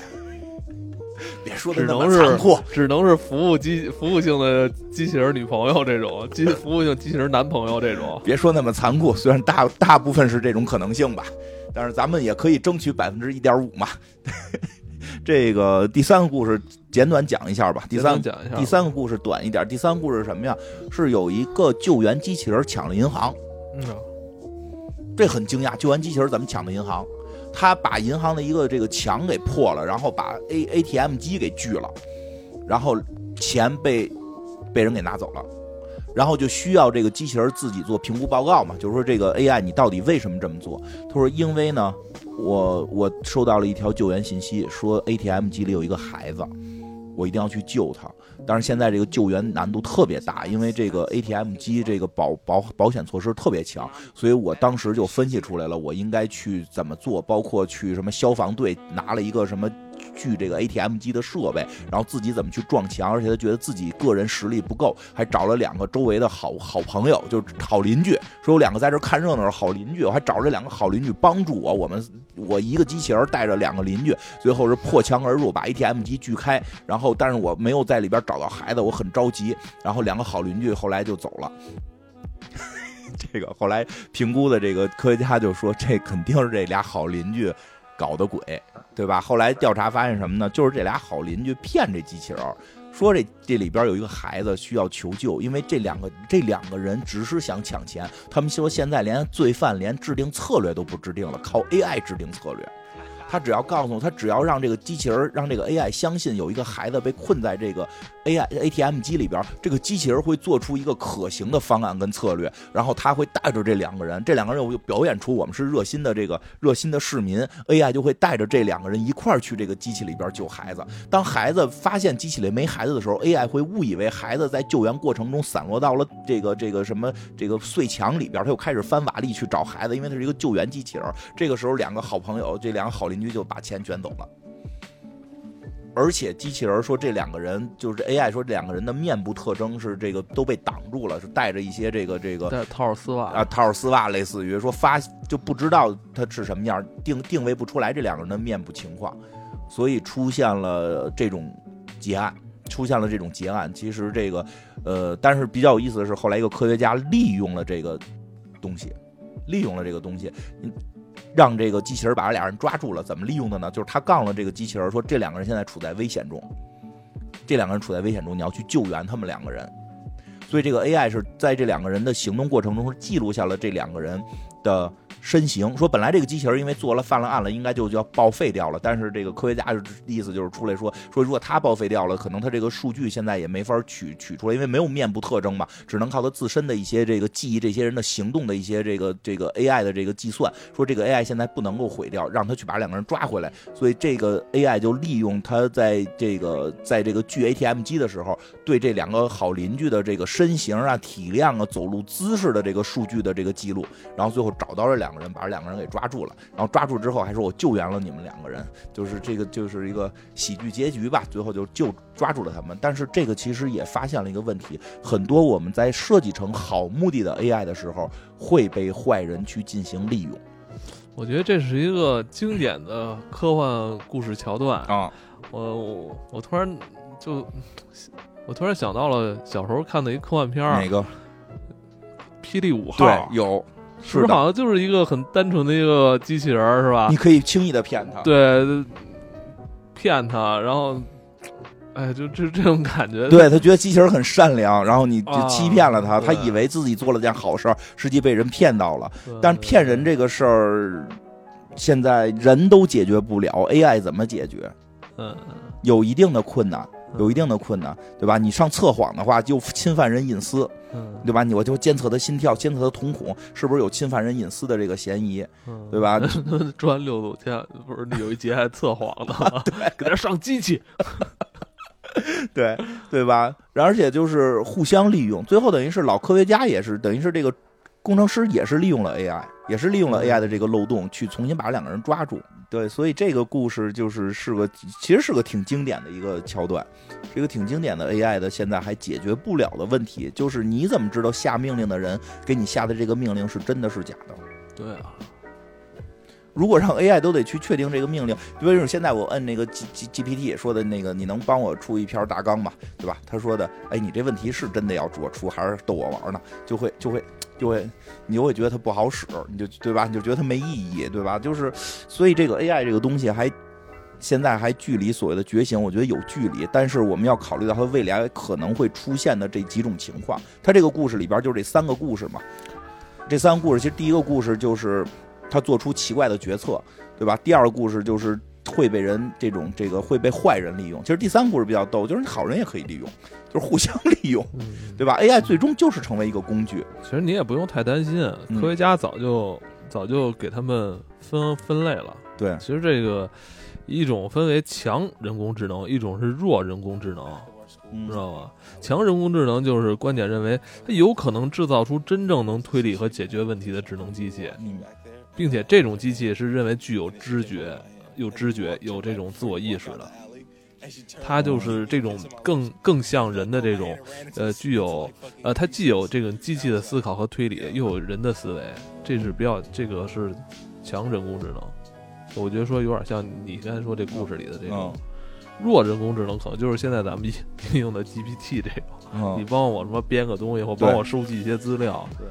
别说的那么只能是残酷，只能是服务机服务性的机器人女朋友这种，机 服务性机器人男朋友这种。别说那么残酷，虽然大大部分是这种可能性吧，但是咱们也可以争取百分之一点五嘛。这个第三个故事简短讲一下吧。第三个讲一下，第三个故事短一点，第三个故事是什么呀？是有一个救援机器人抢了银行，嗯啊，这很惊讶，救援机器人怎么抢的银行？他把银行的一个这个墙给破了，然后把 A ATM 机给锯了，然后钱被被人给拿走了，然后就需要这个机器人自己做评估报告嘛，就是说这个 AI 你到底为什么这么做？他说因为呢，我我收到了一条救援信息，说 ATM 机里有一个孩子，我一定要去救他。但是现在这个救援难度特别大，因为这个 ATM 机这个保保保险措施特别强，所以我当时就分析出来了，我应该去怎么做，包括去什么消防队拿了一个什么。锯这个 ATM 机的设备，然后自己怎么去撞墙，而且他觉得自己个人实力不够，还找了两个周围的好好朋友，就是好邻居，说有两个在这看热闹的好邻居，我还找这两个好邻居帮助我，我们我一个机器人带着两个邻居，最后是破墙而入，把 ATM 机锯开，然后但是我没有在里边找到孩子，我很着急，然后两个好邻居后来就走了。这个后来评估的这个科学家就说，这肯定是这俩好邻居搞的鬼，对吧？后来调查发现什么呢？就是这俩好邻居骗这机器人，说这这里边有一个孩子需要求救，因为这两个这两个人只是想抢钱，他们说现在连罪犯连制定策略都不制定了，靠 AI 制定策略。他只要告诉他，只要让这个机器人，让这个 AI 相信有一个孩子被困在这个 AI ATM 机里边，这个机器人会做出一个可行的方案跟策略，然后他会带着这两个人，这两个人又表演出我们是热心的这个热心的市民，AI 就会带着这两个人一块儿去这个机器里边救孩子。当孩子发现机器里没孩子的时候，AI 会误以为孩子在救援过程中散落到了这个这个什么这个碎墙里边，他又开始翻瓦砾去找孩子，因为他是一个救援机器人。这个时候，两个好朋友，这两个好邻居就把钱卷走了。而且机器人说这两个人就是 AI 说这两个人的面部特征是这个都被挡住了，是带着一些这个这个带套丝袜啊，套着丝袜，类似于说发就不知道它是什么样，定定位不出来这两个人的面部情况，所以出现了这种结案，出现了这种结案。其实这个呃，但是比较有意思的是，后来一个科学家利用了这个东西，利用了这个东西，嗯让这个机器人把这俩人抓住了。怎么利用的呢？就是他杠了这个机器人说，这两个人现在处在危险中，这两个人处在危险中，你要去救援他们两个人。所以这个 AI 是在这两个人的行动过程中记录下了这两个人的身形。说本来这个机器人因为做了犯了案了，应该就要报废掉了。但是这个科学家的意思就是出来说说，如果他报废掉了，可能他这个数据现在也没法取取出来，因为没有面部特征嘛，只能靠他自身的一些这个记忆这些人的行动的一些这个这个 AI 的这个计算。说这个 AI 现在不能够毁掉，让他去把两个人抓回来。所以这个 AI 就利用他在这个在这个锯 ATM 机的时候，对这两个好邻居的这个身形啊、体量啊、走路姿势的这个数据的这个记录，然后最后找到这两个人，把这两个人给抓住了。然后抓住之后还说我救援了你们两个人，就是这个就是一个喜剧结局吧。最后就救抓住了他们。但是这个其实也发现了一个问题，很多我们在设计成好目的的 AI 的时候，会被坏人去进行利用我觉得这是一个经典的科幻故事桥段。啊。我我我突然就我突然想到了小时候看的一科幻片儿哪个？《霹雳五号》，对，有是不是好像就是一个很单纯的一个机器人，是吧你？可以轻易的骗他。对，骗他，然后，哎，就就这种感觉。对他觉得机器人很善良，然后你就啊欺骗了他，他以为自己做了件好事儿，实际被人骗到了。但是骗人这个事儿，现在人都解决不了，AI 怎么解决？嗯，有一定的困难，有一定的困难，对吧？你上测谎的话，就侵犯人隐私，嗯对吧？你我就监测他心跳，监测他瞳孔，是不是有侵犯人隐私的这个嫌疑，嗯，对吧？转六组天不是有一节还测谎呢，对给他上机器。对，对吧？然后而且就是互相利用，最后等于是老科学家也是，等于是这个工程师也是利用了 AI，也是利用了 AI 的这个漏洞去重新把两个人抓住。对，所以这个故事就是是个其实是个挺经典的一个桥段，是一个挺经典的 AI 的现在还解决不了的问题，就是你怎么知道下命令的人给你下的这个命令是真的是假的？对啊，如果让 AI 都得去确定这个命令，比如说现在我摁那个 G G GPT 说的那个，你能帮我出一篇大纲吗？对吧？他说的，哎，你这问题是真的要我出，还是逗我玩呢？就会就会就会，你就会觉得它不好使，你就对吧？你就觉得它没意义，对吧？就是，所以这个 AI 这个东西还现在还距离所谓的觉醒，我觉得有距离。但是我们要考虑到它未来可能会出现的这几种情况。它这个故事里边就这三个故事嘛，这三个故事其实第一个故事就是。他做出奇怪的决策，对吧？第二个故事就是会被人这种这个会被坏人利用。其实第三个故事比较逗，就是好人也可以利用，就是互相利用，对吧？AI 最终就是成为一个工具。其实你也不用太担心，科学家早就早就给他们分分类了。对，其实这个一种分为强人工智能，一种是弱人工智能。知道吗？强人工智能就是观点认为它有可能制造出真正能推理和解决问题的智能机器。并且这种机器是认为具有知觉、有知觉、有这种自我意识的，它就是这种更更像人的这种，呃，具有呃，它既有这种机器的思考和推理，又有人的思维，这是比较这个是强人工智能。我觉得说有点像你刚才说这故事里的这种弱人工智能，可能就是现在咱们 应用的 GPT 这种，你帮我什么编个东西，或帮我收集一些资料。对。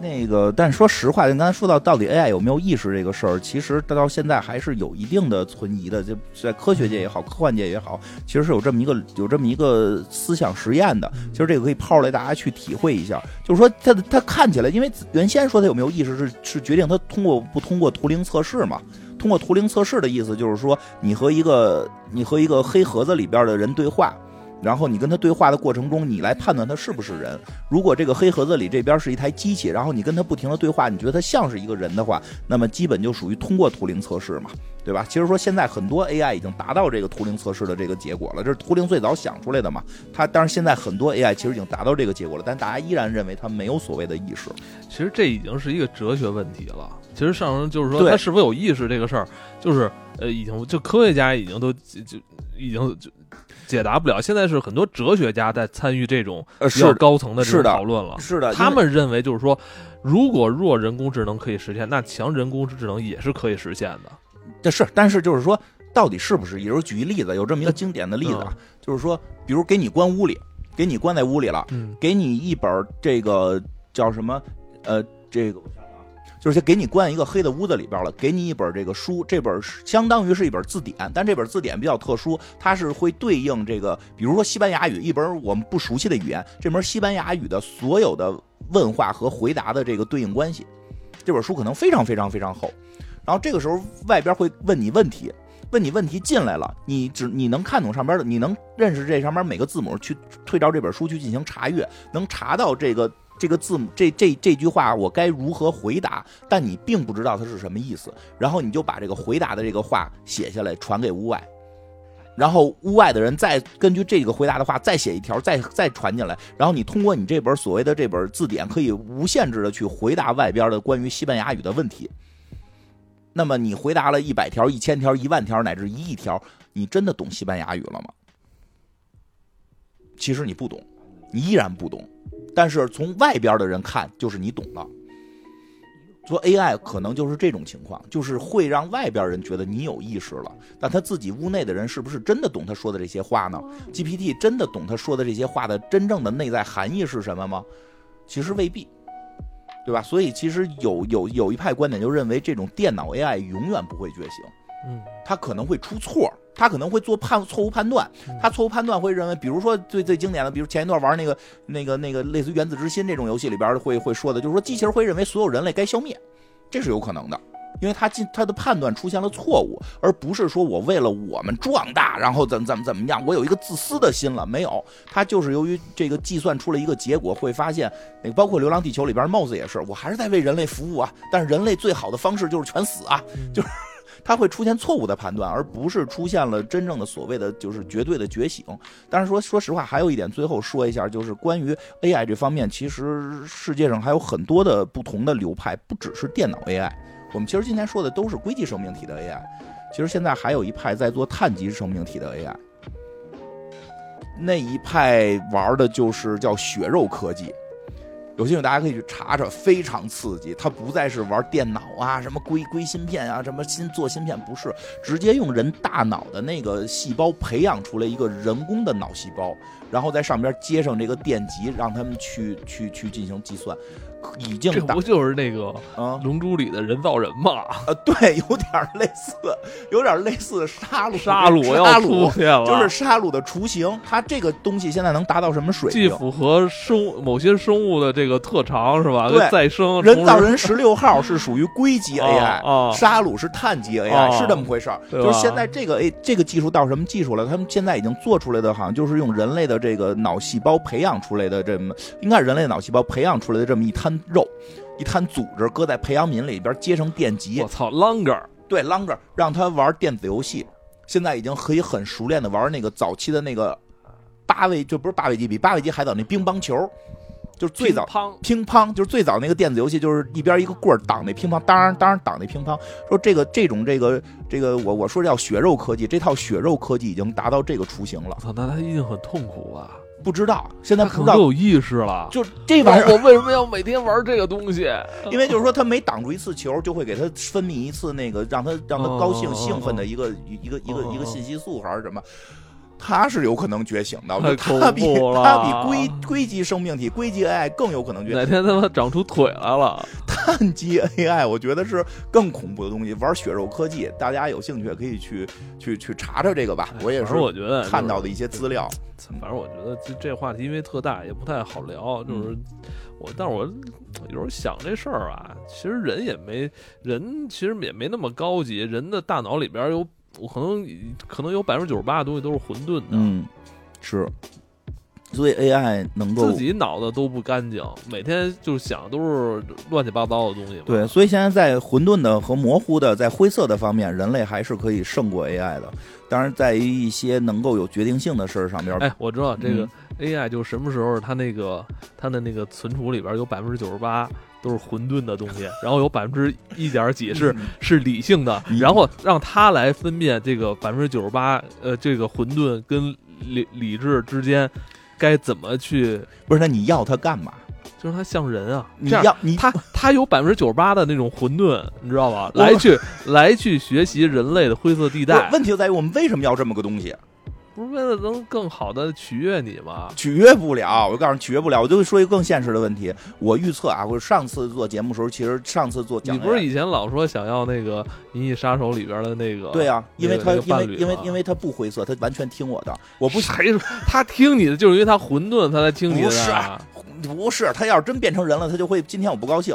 那个，但说实话，就刚才说到到底 AI 有没有意识这个事儿，其实到现在还是有一定的存疑的。就在科学界也好，科幻界也好，其实是有这么一个有这么一个思想实验的。其实这个可以抛出来，大家去体会一下。就是说，它它看起来，因为原先说它有没有意识是是决定它通过不通过图灵测试嘛？通过图灵测试的意思就是说，你和一个你和一个黑盒子里边的人对话。然后你跟他对话的过程中，你来判断他是不是人。如果这个黑盒子里这边是一台机器，然后你跟他不停的对话，你觉得他像是一个人的话，那么基本就属于通过图灵测试嘛，对吧？其实说现在很多 AI 已经达到这个图灵测试的这个结果了，这是图灵最早想出来的嘛。他当然现在很多 AI 其实已经达到这个结果了，但大家依然认为他没有所谓的意识。其实这已经是一个哲学问题了。其实上升就是说，他是否有意识这个事儿，就是呃，已经就科学家已经都就已经就。解答不了，现在是很多哲学家在参与这种比较高层的这种讨论了。是的，他们认为就是说，如果弱人工智能可以实现，那强人工智能也是可以实现的。这是，但是就是说，到底是不是？比如举一例子，有这么一个经典的例子，就是说，比如给你关屋里，给你关在屋里了，给你一本这个叫什么？呃，这个。就是给你关一个黑的屋子里边了，给你一本这个书，这本相当于是一本字典，但这本字典比较特殊，它是会对应这个，比如说西班牙语，一本我们不熟悉的语言，这门西班牙语的所有的问话和回答的这个对应关系，这本书可能非常非常非常厚，然后这个时候外边会问你问题，问你问题进来了，你只你能看懂上边的，你能认识这上面每个字母，去对照这本书去进行查阅，能查到这个。这个字母，这这这句话我该如何回答？但你并不知道它是什么意思，然后你就把这个回答的这个话写下来，传给屋外，然后屋外的人再根据这个回答的话再写一条，再再传进来，然后你通过你这本所谓的这本字典，可以无限制的去回答外边的关于西班牙语的问题。那么你回答了一百条、一千条、一万条乃至一亿条，你真的懂西班牙语了吗？其实你不懂，你依然不懂。但是从外边的人看，就是你懂了。说 AI 可能就是这种情况，就是会让外边人觉得你有意识了，但他自己屋内的人是不是真的懂他说的这些话呢？GPT 真的懂他说的这些话的真正的内在含义是什么吗？其实未必，对吧？所以其实有有有一派观点就认为，这种电脑 AI 永远不会觉醒，嗯，它可能会出错。他可能会做判错误判断，他错误判断会认为，比如说最最经典的，比如前一段玩那个那个那个类似于原子之心这种游戏里边会会说的，就是说机器人会认为所有人类该消灭，这是有可能的，因为他进他的判断出现了错误，而不是说我为了我们壮大，然后怎怎么怎么样，我有一个自私的心了，没有，他就是由于这个计算出了一个结果，会发现那个包括《流浪地球》里边 Mouse 也是，我还是在为人类服务啊，但是人类最好的方式就是全死啊，就是。它会出现错误的判断，而不是出现了真正的所谓的就是绝对的觉醒。但是说说实话，还有一点，最后说一下，就是关于 AI 这方面，其实世界上还有很多的不同的流派，不只是电脑 AI。我们其实今天说的都是硅基生命体的 AI，其实现在还有一派在做碳基生命体的 AI。那一派玩的就是叫血肉科技，有兴趣大家可以去查查，非常刺激。它不再是玩电脑啊，什么硅硅芯片啊，什么新做芯片，不是直接用人大脑的那个细胞培养出来一个人工的脑细胞，然后在上边接上这个电极，让他们去去去进行计算。已经这不就是那个啊《龙珠》里的人造人吗？啊，对，有点类似，有点类似杀戮杀戮要杀出戮，现了，就是杀戮的雏形。它这个东西现在能达到什么水平既？符合生物某些生物的这个特长是吧？对再生人造人十六号是属于硅基 AI，、啊杀戮是碳基 AI，、啊是这么回事儿。就是现在这个 A 这个技术到什么技术了？他们现在已经做出来的，好像就是用人类的这个脑细胞培养出来的这么，应该是人类脑细胞培养出来的这么一滩肉，一滩组织，搁在培养皿里边接上电极我，操，longer 对 Longer 让他玩电子游戏，现在已经可以很熟练的玩那个早期的那个八位，就不是八位机，比八位机还早那乒乓球，就是最早砰乒乓就是最早那个电子游戏，就是一边一个棍儿挡那乒乓，当然当然挡那乒乓。说这个这种这个这个我我说叫血肉科技，这套血肉科技已经达到这个雏形了我。操，那他一定很痛苦吧？不知道现在他不知道，可能有意识了。就这玩意儿，我为什么要每天玩这个东西？因为就是说他每挡住一次球，就会给他分泌一次那个让他让他高兴哦兴奋的一个一个一个哦一个信息素还是什么。他是有可能觉醒的，他比他比硅硅基生命体、硅基 AI 更有可能觉醒。哪天他妈长出腿来了？碳基 AI，我觉得是更恐怖的东西。玩血肉科技，大家有兴趣也可以去去去查查这个吧。我也是我觉得看到的一些资料。反正我觉得这这话题因为特大，也不太好聊。就是我，但是我有时候想这事儿啊，其实人也没人，其实也没那么高级。人的大脑里边有，我可能可能有百分之九十八的东西都是混沌的，嗯，是。所以 AI 能够自己脑子都不干净，每天就是想都是乱七八糟的东西。对，所以现在在混沌的和模糊的、在灰色的方面，人类还是可以胜过 AI 的。当然，在于一些能够有决定性的事儿上边，哎，我知道这个嗯 AI 就什么时候它那个它的那个存储里边有百分之九十八都是混沌的东西，然后有百分之一点几是是理性的，嗯然后让他来分辨这个百分之九十八呃这个混沌跟理理智之间该怎么去，不是？那你要他干嘛？就是他像人啊，你要你他他有百分之九十八的那种混沌，你知道吧？来去来去学习人类的灰色地带，问题就在于我们为什么要这么个东西？不是为了能更好的取悦你吗？取悦不了，我告诉你取悦不了。我就会说一个更现实的问题。我预测啊，我上次做节目的时候，其实上次做讲你不是以前老说想要那个《银翼杀手》里边的那个？对啊，因为他因为因为因为他不灰色，他完全听我的。我不 他听你的，就是因为他混沌，他才听你的。不是不是，他要是真变成人了，他就会今天我不高兴，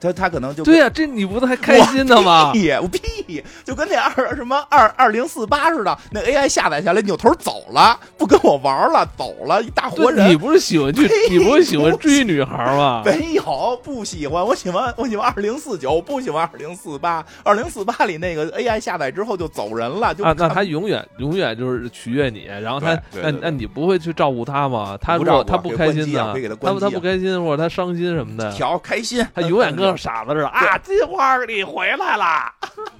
他他可能就对呀、这你不是还开心的吗？屁，我屁，就跟那二什么二二零四八似的，那 AI 下载下来扭头走了，不跟我玩了，走了，一大活人，你。不是喜欢去，你不是喜欢追女孩吗？没有，不喜欢，我喜欢我喜欢二零四九，我不喜欢二零四八。二零四八里那个 AI 下载之后就走人了，就啊，那他永远永远就是取悦你，然后他那那你不会去照顾他吗？他如果他不开心呢给关机啊可以给他，他不开心或者他伤心什么的，调开心，他永远跟傻子似的啊！金花你回来了，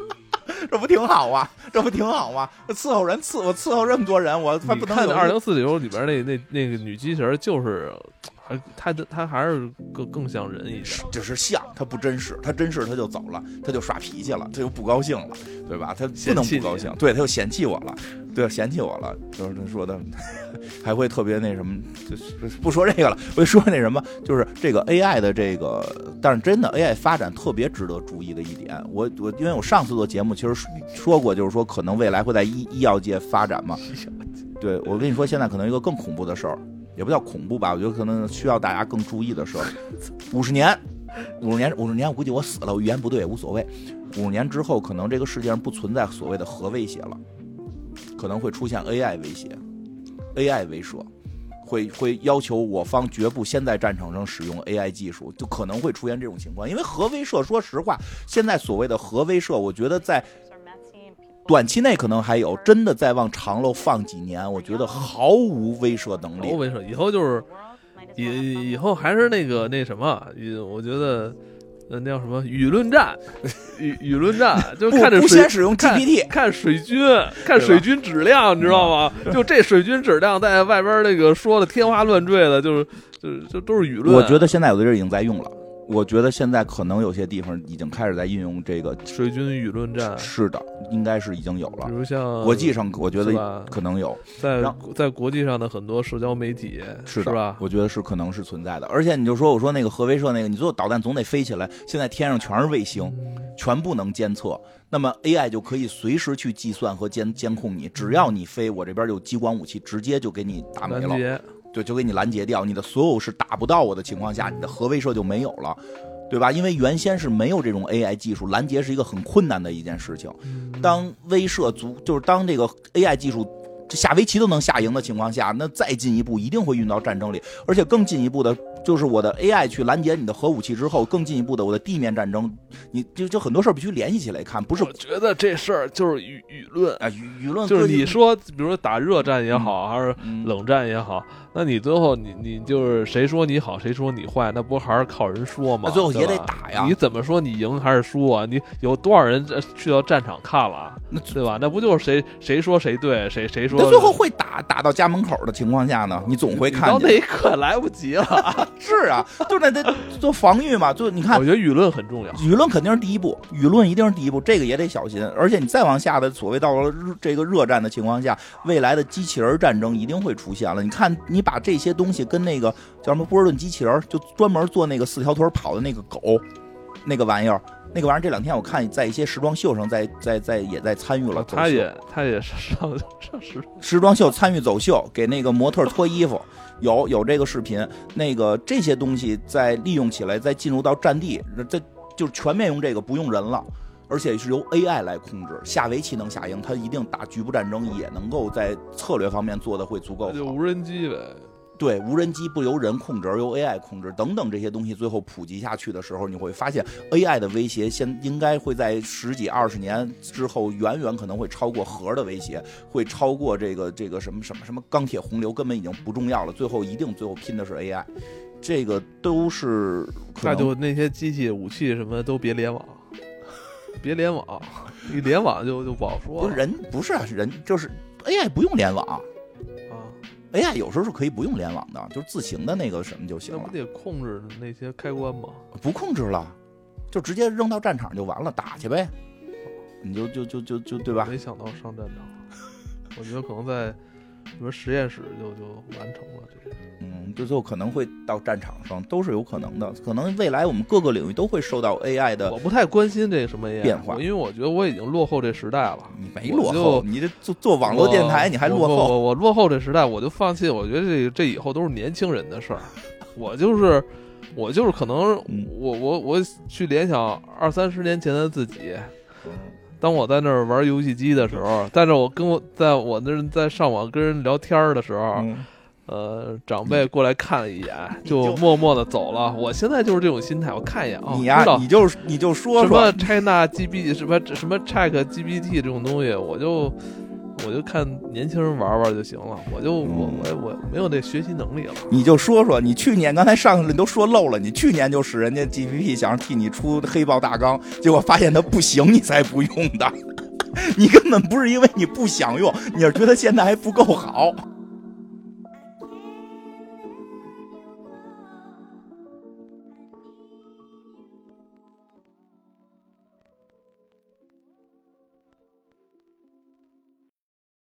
这不挺好吗？这不挺好吗？伺候人伺我伺候这么多人，我不能看二零四九里边那那那个女机器人，就是还他的他还是更更像人一点。就是像，他不真实，他真实他就走了，他就耍脾气了，他就不高兴了，对吧？他不能不高兴，对，他就嫌弃我了，对，嫌弃我了，就是他说的，还会特别那什么，就是不说这个了，我就说那什么，就是这个 AI 的这个，但是真的 AI 发展特别值得注意的一点，我我因为我上次做节目其实说过，就是说可能未来会在医医药界发展嘛，对我跟你说，现在可能一个更恐怖的事儿，也不叫恐怖吧，我觉得可能需要大家更注意的事儿。五十年，五十年，五十年，我估计我死了，我语言不对也无所谓。五十年之后，可能这个世界上不存在所谓的核威胁了，可能会出现 AI 威胁，AI 威慑。会会要求我方绝不先在战场上使用 AI 技术，就可能会出现这种情况。因为核威慑，说实话，现在所谓的核威慑，我觉得在短期内可能还有，真的再往长了放几年，我觉得毫无威慑能力。毫无威慑，以后就是以以后还是那个那什么，我觉得。呃，那叫什么舆论战？舆舆论战就看着不先使用 GPT，看水军，看水军质量，你知道吗？就这水军质量在外边那个说的天花乱坠的，就是就就都是舆论。我觉得现在有的人已经在用了。我觉得现在可能有些地方已经开始在运用这个水军舆论战。是的，应该是已经有了。比如像国际上，我觉得可能有，在在国际上的很多社交媒体是吧？我觉得是可能是存在的。而且你就说，我说那个核威慑那个，你做导弹总得飞起来，现在天上全是卫星，全部能监测，那么 AI 就可以随时去计算和监监控你，只要你飞，我这边有激光武器，直接就给你打没了。对，就给你拦截掉，你的所有是打不到我的情况下，你的核威慑就没有了。对吧？因为原先是没有这种 AI 技术，拦截是一个很困难的一件事情。当威慑足，就是当这个 AI 技术下围棋都能下赢的情况下，那再进一步一定会运到战争里，而且更进一步的。就是我的 AI 去拦截你的核武器之后，更进一步的我的地面战争，你就就很多事儿必须联系起来看，不是？我觉得这事儿就是舆舆论啊，舆舆论就是你说，比如说打热战也好，还是冷战也好，那你最后你你就是谁说你好，谁说你坏，那不还是靠人说吗？那最后也得打呀。你怎么说你赢还是输啊？你有多少人去到战场看了？那对吧？那不就是谁谁说谁对，谁谁说？那最后会打打到家门口的情况下呢？你总会看到那一刻来不及了。是啊，就那得做防御嘛，就你看，我觉得舆论很重要，舆论肯定是第一步，舆论一定是第一步，这个也得小心。而且你再往下的所谓到了这个热战的情况下，未来的机器人战争一定会出现了。你看，你把这些东西跟那个叫什么波士顿机器人，就专门做那个四条腿跑的那个狗，那个玩意儿，那个玩意儿这两天我看在一些时装秀上，在在在也在参与了。他也他也是上 上时时装秀参与走秀，给那个模特脱衣服。有有这个视频，那个这些东西再利用起来，再进入到战地，这就是全面用这个，不用人了，而且是由 AI 来控制，下围棋能下赢，它一定打局部战争也能够在策略方面做的会足够好。就无人机呗。对无人机不由人控制，而由 AI 控制，等等这些东西，最后普及下去的时候，你会发现 AI 的威胁，先应该会在十几二十年之后，远远可能会超过核的威胁，会超过这个这个什么什么什么钢铁洪流，根本已经不重要了。最后一定最后拼的是 AI，这个都是。那就那些机器武器什么都别联网，别联网，一联网就就不好说。人不是啊，人就是 AI 不用联网。AI 有时候是可以不用联网的，就是自行的那个什么就行了。那不得控制那些开关吗？不控制了，就直接扔到战场就完了，打去呗。你就就就就就对吧？没想到上战场，我觉得可能在。比如实验室就就完成了这个，嗯，就最后可能会到战场上，都是有可能的。可能未来我们各个领域都会受到 AI 的。我不太关心这个什么 AI 变化，因为我觉得我已经落后这时代了。你没落后，你这做做网络电台你还落后？我我落后这时代，我就放弃。我觉得这这以后都是年轻人的事儿。我就是我就是可能我我我去联想二三十年前的自己。当我在那儿玩游戏机的时候，但是我跟我在我那在上网跟人聊天的时候，呃，长辈过来看了一眼，就默默的走了。我现在就是这种心态，我看一眼啊，你呀，你就你就说什么 China GPT 什么什么 Chat GPT 这种东西，我就。我就看年轻人玩玩就行了，我就我我我没有那学习能力了。你就说说，你去年刚才上来你都说漏了，你去年就使人家 GPT 想替你出黑豹大纲，结果发现它不行，你才不用的。你根本不是因为你不想用，你是觉得现在还不够好。